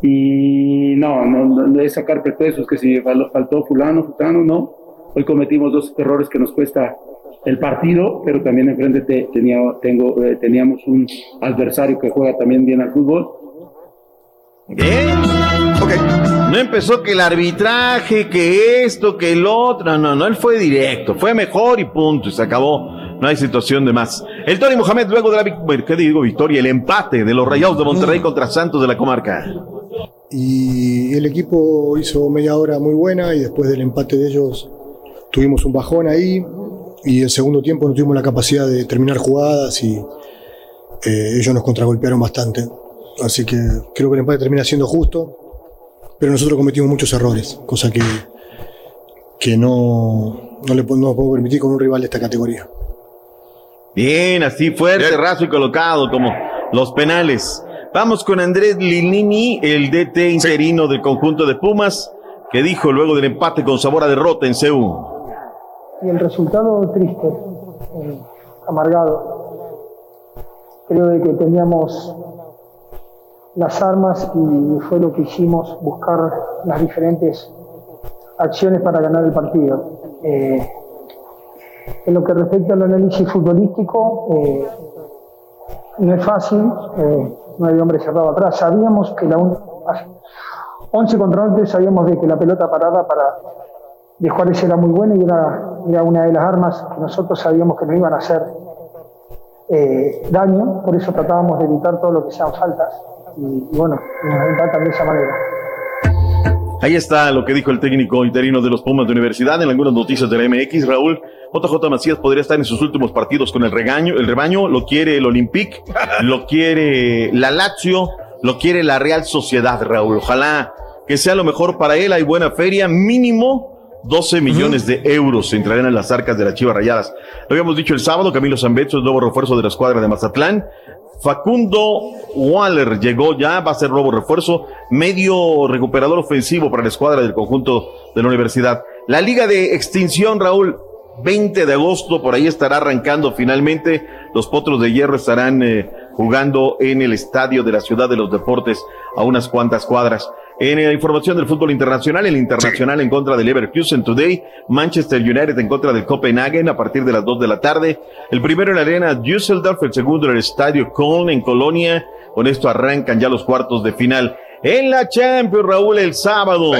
y no, no, no, es sacar pretextos que si fal- faltó fulano, fulano, no. Hoy cometimos dos errores que nos cuesta el partido, pero también enfrente te- tenía, tengo, eh, teníamos un adversario que juega también bien al fútbol. Bien. No empezó que el arbitraje, que esto, que el otro. No, no, él fue directo. Fue mejor y punto. Y se acabó. No hay situación de más. El Tony Mohamed, luego de la ¿qué digo? victoria, el empate de los Rayados de Monterrey contra Santos de la comarca. y el equipo hizo media hora muy buena y después del empate de ellos tuvimos un bajón ahí y el segundo tiempo no tuvimos la capacidad de terminar jugadas y eh, ellos nos contragolpearon bastante. Así que creo que el empate termina siendo justo, pero nosotros cometimos muchos errores, cosa que, que no, no le no puedo permitir con un rival de esta categoría. Bien, así fuerte, raso y colocado, como los penales. Vamos con Andrés Lilini, el DT interino del conjunto de Pumas, que dijo luego del empate con sabor a derrota en Seúl. Y el resultado triste, eh, amargado. Creo de que teníamos las armas y fue lo que hicimos, buscar las diferentes acciones para ganar el partido. Eh, en lo que respecta al análisis futbolístico, eh, no es fácil, eh, no hay hombre cerrado atrás. Sabíamos que la un- 11 contra 11 sabíamos de que la pelota parada para de Juárez era muy buena y era, era una de las armas que nosotros sabíamos que no iban a hacer eh, daño, por eso tratábamos de evitar todo lo que sean faltas y, y bueno, nos empatan de esa manera. Ahí está lo que dijo el técnico interino de los Pumas de Universidad en algunas noticias de la MX, Raúl. JJ Macías podría estar en sus últimos partidos con el regaño, el rebaño, lo quiere el Olympique, lo quiere la Lazio, lo quiere la Real Sociedad, Raúl. Ojalá que sea lo mejor para él, hay buena feria, mínimo 12 millones de euros entrarán en las arcas de las Chivas Rayadas. Lo habíamos dicho el sábado, Camilo Zambecho, el nuevo refuerzo de la escuadra de Mazatlán. Facundo Waller llegó ya, va a ser nuevo refuerzo, medio recuperador ofensivo para la escuadra del conjunto de la universidad. La Liga de Extinción, Raúl, 20 de agosto, por ahí estará arrancando finalmente. Los Potros de Hierro estarán eh, jugando en el estadio de la Ciudad de los Deportes a unas cuantas cuadras. En la información del fútbol internacional, el internacional en contra del Leverkusen Today, Manchester United en contra del Copenhagen a partir de las 2 de la tarde. El primero en la arena Düsseldorf, el segundo en el estadio Köln en Colonia. Con esto arrancan ya los cuartos de final. En la Champions, Raúl, el sábado.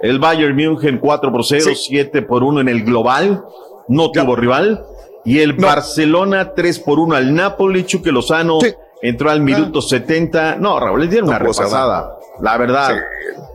El Bayern München 4 por 0, 7 por 1 en el global. No tuvo rival. Y el Barcelona 3 por 1 al Napoli. Chuque Lozano entró al minuto 70. No, Raúl, le dieron una repasada. La verdad.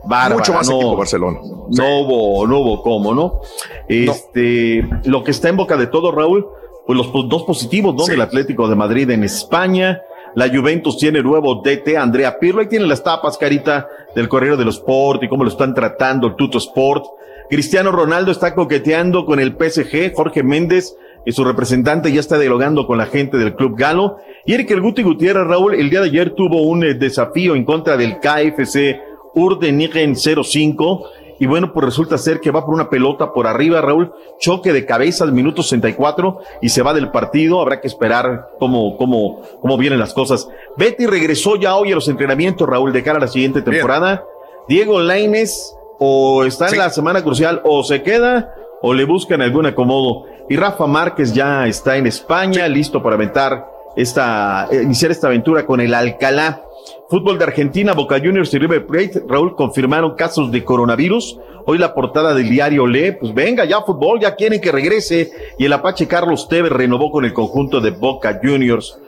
bárbara, Mucho más no, equipo Barcelona. No hubo, no hubo cómo, ¿no? Este, lo que está en boca de todo, Raúl, pues los dos positivos, ¿no? Del Atlético de Madrid en España. La Juventus tiene nuevo DT, Andrea Pirlo. Ahí tiene las tapas, carita, del Correo de los Sport y cómo lo están tratando el Tuto Sport. Cristiano Ronaldo está coqueteando con el PSG. Jorge Méndez y su representante ya está dialogando con la gente del Club Galo. Y Eric El Guti Gutiérrez, Raúl, el día de ayer tuvo un eh, desafío en contra del KFC Urdenigen 05. Y bueno, pues resulta ser que va por una pelota por arriba, Raúl. Choque de cabeza al minuto 64 y se va del partido. Habrá que esperar cómo, cómo, cómo vienen las cosas. Betty regresó ya hoy a los entrenamientos, Raúl, de cara a la siguiente temporada. Diego Laines o está en la semana crucial o se queda o le buscan algún acomodo. Y Rafa Márquez ya está en España, listo para aventar esta, eh, iniciar esta aventura con el Alcalá. Fútbol de Argentina, Boca Juniors y River Plate, Raúl, confirmaron casos de coronavirus. Hoy la portada del diario lee, pues venga ya fútbol, ya quieren que regrese. Y el Apache Carlos Tevez renovó con el conjunto de Boca Juniors.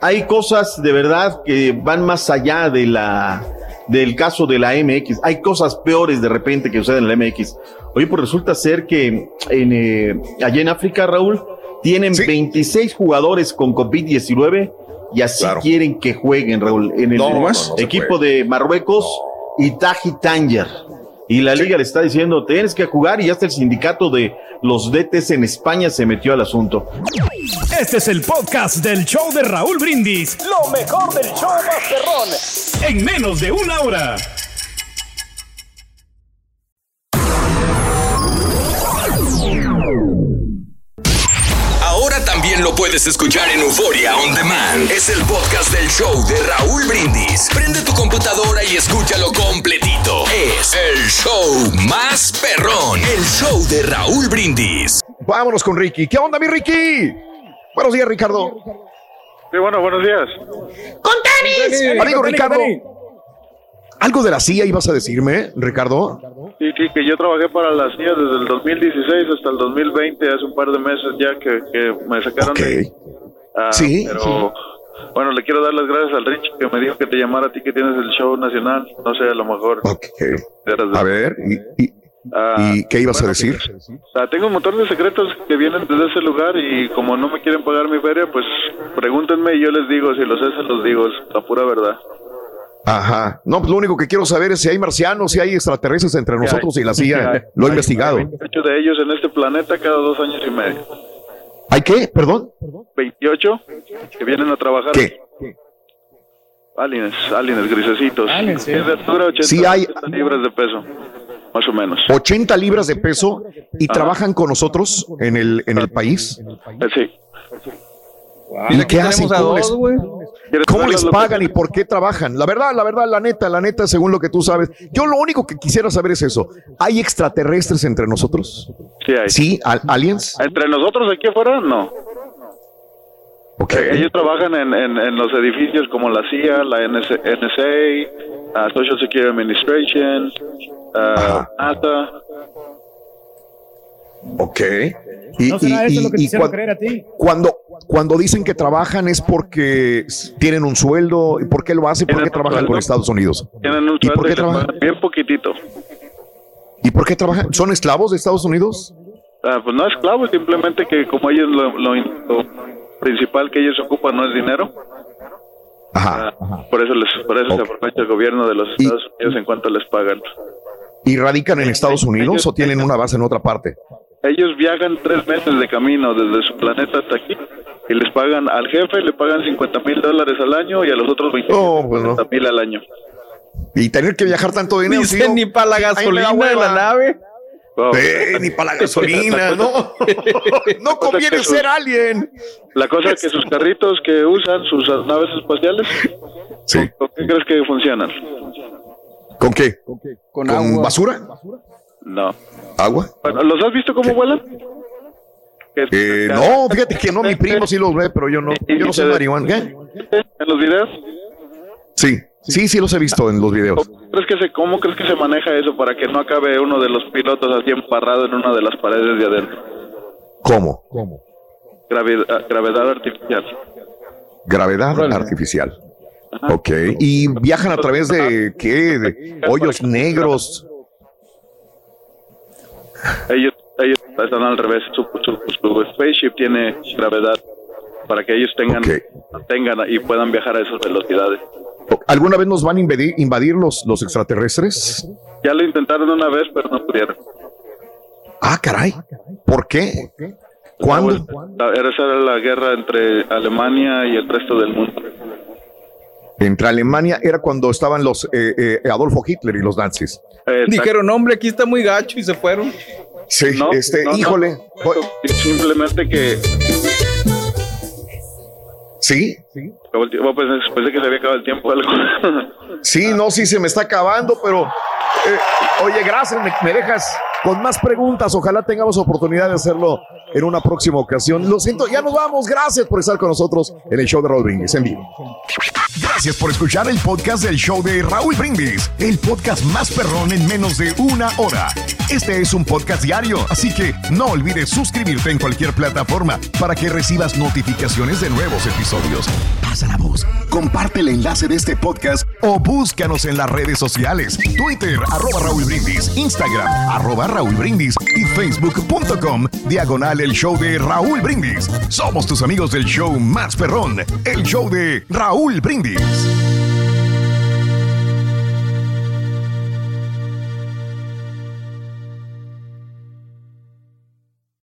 Hay cosas de verdad que van más allá de la, del caso de la MX. Hay cosas peores de repente que suceden en la MX. Oye, pues resulta ser que en, eh, allá en África, Raúl, tienen 26 jugadores con COVID-19 y así quieren que jueguen, Raúl, en el No, no, no, no se equipo de Marruecos, Itaji Tanger. Y la liga le está diciendo, tienes que jugar y hasta el sindicato de los DTs en España se metió al asunto. Este es el podcast del show de Raúl Brindis. Lo mejor del show Masterrón. En menos de una hora. Puedes escuchar en Euforia On Demand. Es el podcast del show de Raúl Brindis. Prende tu computadora y escúchalo completito. Es el show más perrón. El show de Raúl Brindis. Vámonos con Ricky. ¿Qué onda, mi Ricky? Buenos días, Ricardo. Sí, bueno, buenos días. ¡Con tenis! Amigo Ricardo. ¿Algo de la CIA ibas a decirme, Ricardo? Sí, sí, que yo trabajé para la CIA desde el 2016 hasta el 2020, hace un par de meses ya que, que me sacaron de... Ah, Sí, Pero, sí. bueno, le quiero dar las gracias al Rich que me dijo que te llamara a ti que tienes el show nacional. No sé, a lo mejor... A ver, ¿y, y- y qué ibas a decir? Sea, tengo un montón de secretos que vienen desde ese lugar y como no me quieren pagar mi feria, pues pregúntenme y yo les digo, si los sé, se los digo, es la pura verdad. Ajá. No, pues lo único que quiero saber es si hay marcianos, si hay extraterrestres entre nosotros y la CIA. Lo he investigado. 28 de ellos en este planeta cada dos años y medio. ¿Hay qué? ¿Perdón? 28 que vienen a trabajar. ¿Qué? Aliens, aliens grisecitos. Aliens, sí. De altura 80 Sí hay- 80 libras de peso, más o menos. 80 libras de peso y Ajá. trabajan con nosotros en el, en el país. Eh, Sí. ¿Y qué hacen? a ¿Cómo dos. Cómo les pagan y por qué trabajan? La verdad, la verdad, la neta, la neta, según lo que tú sabes. Yo lo único que quisiera saber es eso. ¿Hay extraterrestres entre nosotros? Sí hay. Sí, al- aliens. Entre nosotros aquí afuera, no. Eh, Ellos trabajan en, en, en los edificios como la CIA, la NS NSA, ah, Social Security Administration, NASA. Ok. Y, ¿No será y- eso lo que te hicieron creer a ti? Cuando, cuando dicen que trabajan es porque tienen un sueldo. ¿Y por qué lo hacen? ¿Por qué trabajan con Estados Unidos? Tienen un ¿Y por sueldo qué trabajan? bien poquitito. ¿Y por qué trabajan? ¿Son esclavos de Estados Unidos? Ah, pues no esclavos, simplemente que como ellos lo, lo- lo principal que ellos ocupan no es dinero. Ajá. ah, por eso les por eso se aprovecha el gobierno de los Estados Unidos en cuanto les pagan. ¿Y radican en Estados Unidos o tienen una base en otra parte? Ellos viajan tres meses de camino desde su planeta hasta aquí y les pagan al jefe le pagan 50 mil dólares al año y a los otros 20 mil al año. Y tener que viajar tanto dinero. Dice, sí, ni para la gasolina de la nave. Eh, ni para la gasolina, no. No conviene ser alguien. La cosa es que sus carritos que usan, sus naves espaciales, ¿con, con qué crees que funcionan? ¿Con qué? Con, agua. basura? No. ¿Agua? Bueno, ¿Los has visto cómo vuelan? Eh, no, fíjate que no, mi primo sí los ve, pero yo no. Yo no soy marihuana. ¿Qué? ¿En los videos? Sí, sí, sí los he visto en los videos. ¿Crees que se, ¿Cómo crees que se maneja eso para que no acabe uno de los pilotos así emparrado en una de las paredes de adentro? ¿Cómo? Gravedad, gravedad artificial. Gravedad artificial. Ok. ¿Y viajan a través de qué? ¿De hoyos negros? Ellos, ellos están al revés. Su, su, su spaceship tiene gravedad para que ellos tengan, tengan y puedan viajar a esas velocidades. ¿Alguna vez nos van a invadir, invadir los, los extraterrestres? Ya lo intentaron una vez, pero no pudieron. Ah, caray. ¿Por qué? ¿Cuándo? Esa era la guerra entre Alemania y el resto del mundo. Entre Alemania era cuando estaban los eh, eh, Adolfo Hitler y los nazis. Dijeron, hombre, aquí está muy gacho y se fueron. Sí, este, no, no. híjole. Simplemente que ¿Sí? tiempo. Pues, pensé que se había acabado el tiempo o algo. Sí, no, sí se me está acabando, pero eh, oye, gracias, me, me dejas con más preguntas. Ojalá tengamos oportunidad de hacerlo en una próxima ocasión. Lo siento, ya nos vamos. Gracias por estar con nosotros en el show de Raúl Brindis en vivo. Gracias por escuchar el podcast del show de Raúl Brindis, el podcast más perrón en menos de una hora. Este es un podcast diario, así que no olvides suscribirte en cualquier plataforma para que recibas notificaciones de nuevos episodios. Pasa la voz, comparte el enlace de este podcast o búscanos en las redes sociales, Twitter, arroba Raúl Brindis, Instagram, arroba Raúl Brindis y facebook.com, diagonal el show de Raúl Brindis. Somos tus amigos del show más perrón, el show de Raúl Brindis.